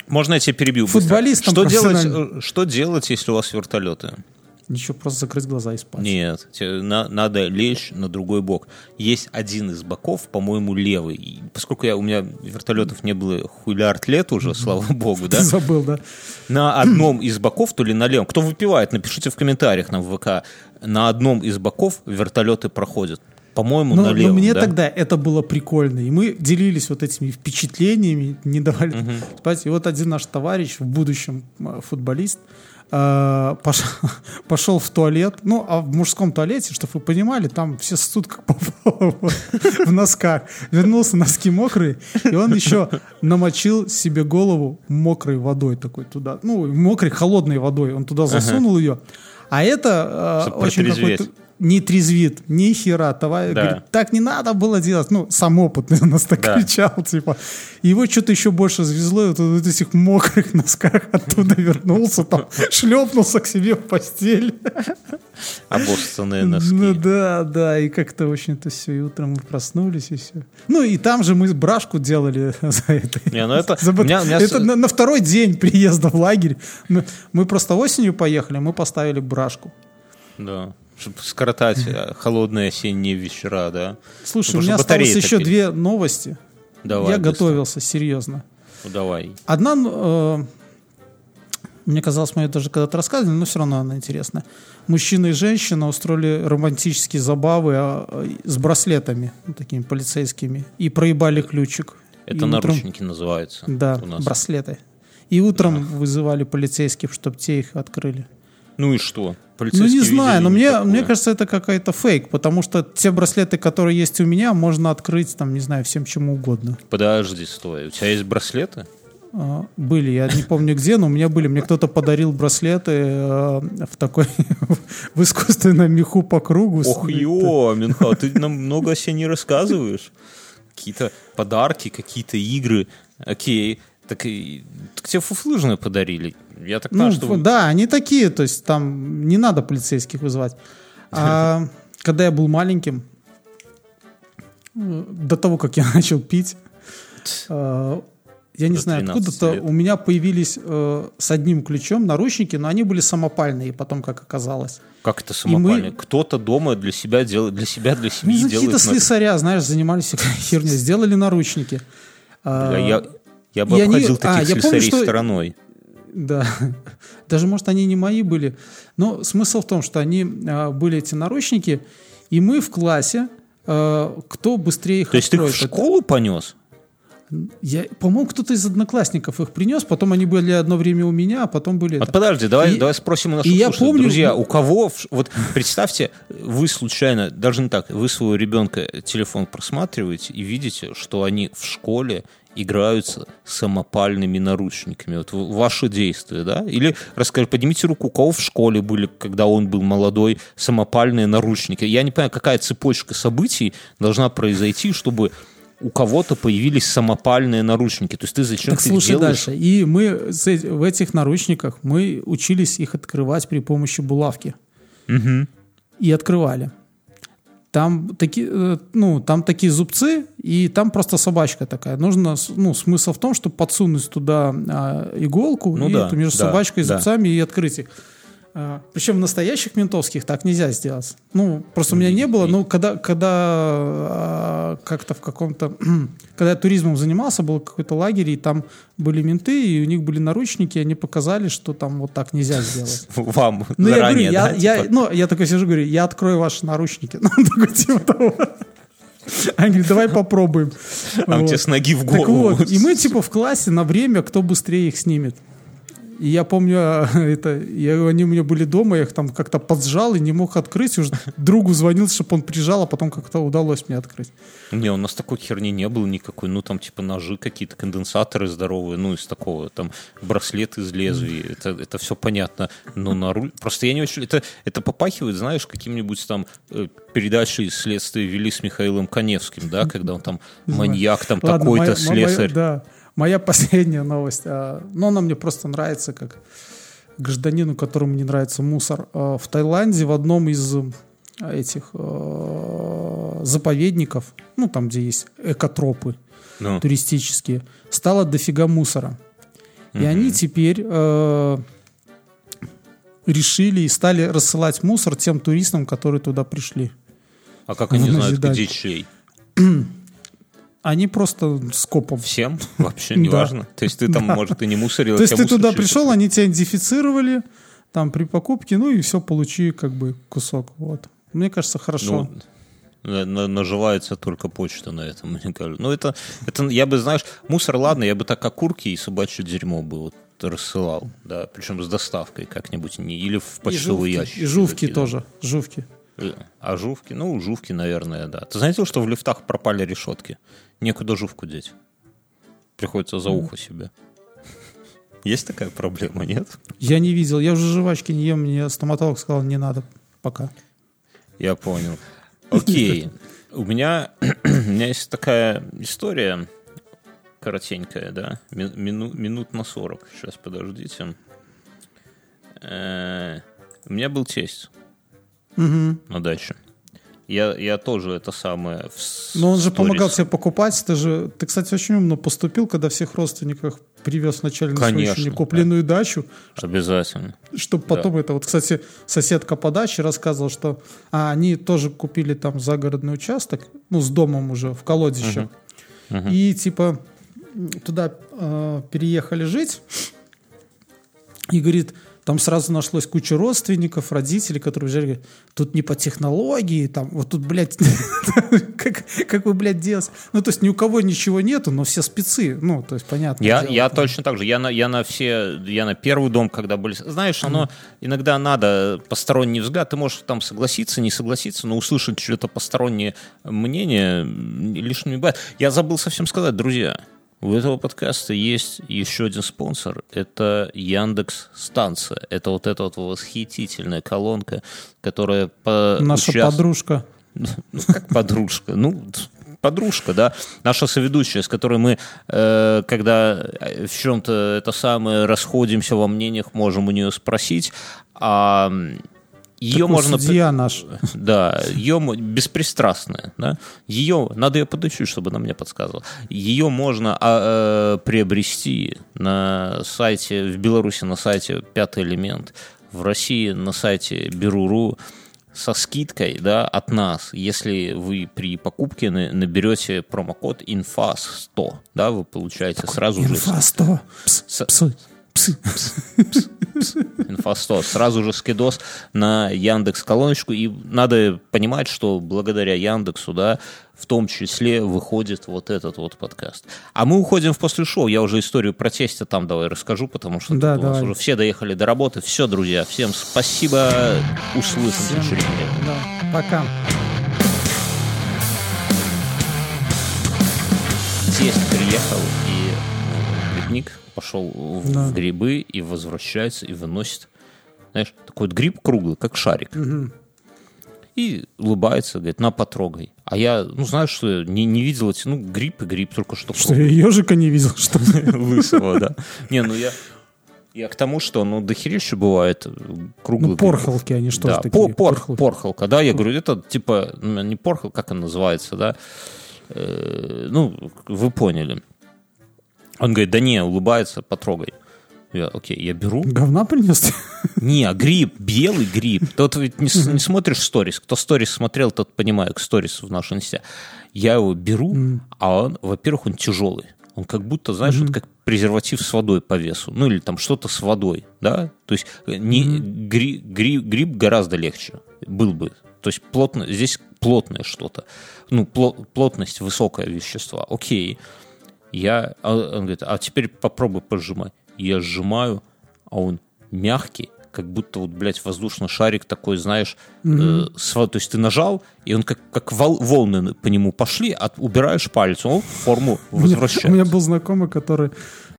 Можно я тебя перебью? Футболистом Что делать, э, что делать, если у вас вертолеты? Ничего, просто закрыть глаза и спать. Нет, тебе на- надо лечь на другой бок. Есть один из боков, по-моему, левый. И поскольку я, у меня вертолетов не было хулиард лет уже, слава богу, да? Забыл, да? На одном из боков, то ли на левом, кто выпивает, напишите в комментариях нам в ВК. На одном из боков вертолеты проходят. По-моему, Но, на но мне да? тогда это было прикольно. И мы делились вот этими впечатлениями, не давали спать. И вот один наш товарищ, в будущем э, футболист, э, пошел, пошел в туалет. Ну, а в мужском туалете, чтобы вы понимали, там все ссут как попало в носках. Вернулся, носки мокрые. И он еще намочил себе голову мокрой водой такой туда. Ну, мокрой, холодной водой. Он туда засунул ее. А это э, очень какой-то не трезвит, ни хера, товарищ. Да. Говорит, так не надо было делать. Ну, сам опытный у нас так Да. кричал, типа. И Его что-то еще больше звезло, и вот этих мокрых носках оттуда вернулся, там, шлепнулся к себе в постель. Обоссанные носки. Ну да, да, и как-то очень это все, и утром мы проснулись, и все. Ну и там же мы брашку делали за это. Не, ну это- За меня- меня это на, на второй день приезда в лагерь. Мы, мы просто осенью поехали, мы поставили брашку. Да. Чтобы скоротать э, холодные осенние вечера, да. Слушай, Ну, у меня потому осталось еще топили. две новости. Давай, Я быстро. готовился, серьезно. Ну, давай. Одна, э, мне казалось, мы ее даже когда-то рассказывали, но все равно она интересная. Мужчина и женщина устроили романтические забавы а, с браслетами, ну, такими полицейскими, и проебали ключик. И Это утром- наручники называются. Да, браслеты. И утром вызывали полицейских, чтобы те их открыли. Ну и что? Ну, не знаю, но не мне, такое. мне кажется, это какая-то фейк, потому что те браслеты, которые есть у меня, можно открыть, там, не знаю, всем чему угодно. Подожди, стой. У тебя есть браслеты? А, Были, я не помню где, но у меня были. Мне кто-то подарил браслеты э, в такой в искусственном меху по кругу. Ох, ё, Минха, ты нам много о себе не рассказываешь. Какие-то подарки, какие-то игры. Окей. Так, и, так тебе фуфлыжные подарили. Я так Ну, понимаю, что... ф- да, они такие, то есть там не надо полицейских вызывать. А когда я был маленьким, э, до того, как я начал пить, э, я не До знаю, 13 откуда-то лет. у меня появились э, с одним ключом наручники, но они были самопальные, потом, как оказалось. Как это мы- самопальный? Кто-то дома для себя делает, для себя, для Ну, семьи за делает... какие-то слесаря, знаешь, занимались херней, сделали наручники. А, Бля, я, я бы и они- обходил а, таких я помню, слесарей что- стороной. Да. Даже, может, они не мои были. Но смысл в том, что они а, были эти наручники, и мы в классе, а, кто быстрее их То есть ты их в школу понес? Я, по-моему, кто-то из одноклассников их принес, потом они были одно время у меня, а потом были... Вот подожди, давай, И- давай спросим у наших и я слушателей. помню- Друзья, у кого... Вот представьте, вы случайно, даже не так, вы своего ребенка телефон просматриваете и видите, что они в школе играются самопальными наручниками. Вот ваши действия, да? Или расскажи, поднимите руку, у кого в школе были, когда он был молодой, самопальные наручники. Я не понимаю, какая цепочка событий должна произойти, чтобы у кого-то появились самопальные наручники. То есть ты зачем Так слушай делаешь? дальше. И мы в этих наручниках мы учились их открывать при помощи булавки. И открывали. Там такие, э, ну, там такие зубцы, и там просто собачка такая. Нужно, ну, смысл в том, чтобы подсунуть туда а, иголку Ну и да, между да, собачкой и да. зубцами и открыть их. А, причем в настоящих ментовских так нельзя сделать. Ну, просто у меня не было. Ну, когда, когда а, как-то в каком-то... когда я туризмом занимался, был какой-то лагерь, и там были менты, и у них были наручники, и они показали, что там вот так нельзя сделать. Вам Ну, я говорю, заранее, я, да, я- типа? ну, я такой сижу, говорю, я открою ваши наручники. Ну, такой, типа того. Они говорят, давай попробуем. А Вот. тебе с ноги в Так голову. вот, и мы типа в классе на время, кто быстрее их снимет. И я помню, а, это, я, они у меня были дома, я их там как-то поджал и не мог открыть. Уже другу звонил, чтобы он прижал, а потом как-то удалось мне открыть. Не, у нас такой херни не было никакой. Ну, там, типа, ножи какие-то, конденсаторы здоровые, ну, из такого, там, браслет из лезвий. Это, это все понятно. Но на руль... Просто я не очень... Это, это попахивает, знаешь, каким-нибудь там э, передачей следствия вели с Михаилом Коневским, да, когда он там маньяк, там такой-то моя- слесарь. да. Моя последняя новость. а, Но она мне просто нравится, как гражданину, которому не нравится мусор. А, В Таиланде в одном из м, этих э, заповедников, ну, там, где есть экотропы Ну, туристические, стало дофига мусора. И они теперь э, решили и стали рассылать мусор тем туристам, которые туда пришли. а как они Ну, знают, где чей? Они просто скопом. Всем? Вообще не важно. То есть ты там, может, и не мусорил, То есть а ты тебя туда пришел, они тебя идентифицировали там при покупке, ну и все, получи как бы кусок. Вот. Мне кажется, хорошо. Ну, на- на- наживается только почта на этом, мне кажется. Ну, это, это, я бы, знаешь, мусор, ладно, я бы так окурки и собачье дерьмо бы вот рассылал, да, причем с доставкой как-нибудь, не, или в и почтовый жувки, ящик. и жувки закидывал. тоже. Жувки. Э, А жувки? Ну, жувки, наверное, да. Ты заметил, что в лифтах пропали решетки? Некуда жувку деть. Приходится за ухо себе. Есть такая проблема, нет? Я не видел, я уже жвачки не ем, мне стоматолог сказал, не надо пока. Я понял. Окей. У меня, у меня есть такая история коротенькая, да, ми- мину- минут на 40. Сейчас, подождите. Э, У меня был тесть на даче. Я, я тоже это самое... в Но он же помогал тебе покупать. Ты же, ты, кстати, очень умно поступил, когда всех родственников привез вначале на Конечно, свою купленную дачу, Обязательно. чтобы потом это... Вот, кстати, соседка по даче рассказывала, что а, они тоже купили там загородный участок, ну, с домом уже, в колодище. И, типа, туда э, переехали жить. И, говорит, там сразу нашлось куча родственников, родителей, которые взяли, говорят, тут не по технологии, там, вот тут, блядь, как, как вы, блядь, делать? Ну, то есть ни у кого ничего нету, но все спецы, ну, то есть понятно. Я, дело, я там. точно так же. Я на, я на все, я на первый дом, когда были... Знаешь, оно иногда надо посторонний взгляд. Ты можешь там согласиться, не согласиться, но услышать что-то постороннее мнение лишним не бывает. Я забыл совсем сказать, друзья. У этого подкаста есть еще один спонсор. Это Яндекс Станция. Это вот эта вот восхитительная колонка, которая по Наша участ- подружка. ну, как подружка. Ну, подружка, да, наша соведущая, с которой мы, э, когда э, в чем-то это самое расходимся во мнениях, можем у нее спросить. А ее Такой можно... Судья наш. Да, ее беспристрастная, да. Ее, надо ее подучить, чтобы она мне подсказывала. Ее можно а, э, приобрести на сайте, в Беларуси на сайте Пятый элемент, в России на сайте Беру.ру со скидкой, да, от нас, если вы при покупке на- наберете промокод INFAS100, да, вы получаете сразу же... Инфа 100. Пс, С- псы, псы. Инфа 100. Сразу же скидос на Яндекс колоночку. И надо понимать, что благодаря Яндексу, да, в том числе выходит вот этот вот подкаст. А мы уходим в после шоу. Я уже историю про тестя там давай расскажу, потому что Да, у нас уже все доехали до работы. Все, друзья, всем спасибо. Через неделю. Да, пока. Тесть приехал, пошел в, Да. в грибы и возвращается и выносит, знаешь, такой вот гриб круглый, как шарик. И улыбается, говорит, на, потрогай. А я, ну, знаешь, что не, не видел эти, ну, гриб и гриб, только что Что, я ежика не видел, что ли? лысого, да. Не, ну я... Я к тому, что, ну, дохерища бывает э, круглый Ну, порхолки, они что да, же такие? по- пор- Порхолки. порхолка, да, я говорю, это типа, ну, не порхол, как он называется, да, Э, ну, вы поняли. Он говорит, да не, улыбается, потрогай. Я, окей, я беру. Говна принес? Не, а гриб, белый гриб. Тот ведь не, не смотришь сторис. Кто сторис смотрел, тот понимает, сторис в нашем инсте. Я его беру, а он, во-первых, он тяжелый. Он как будто, знаешь, вот как презерватив с водой по весу. Ну, или там что-то с водой, да? То есть э, не, гри- гри- гриб гораздо легче был бы. То есть плотно, здесь плотное что-то. Ну, пло- плотность, высокое вещество. Окей. Я, а он говорит, а теперь попробуй пожимать. Я сжимаю, а он мягкий, как будто вот, блядь, воздушный шарик такой, знаешь, э, с то есть ты нажал, и он как, как вол- волны по нему пошли, а убираешь палец, он в форму У меня-. У меня был знакомый, который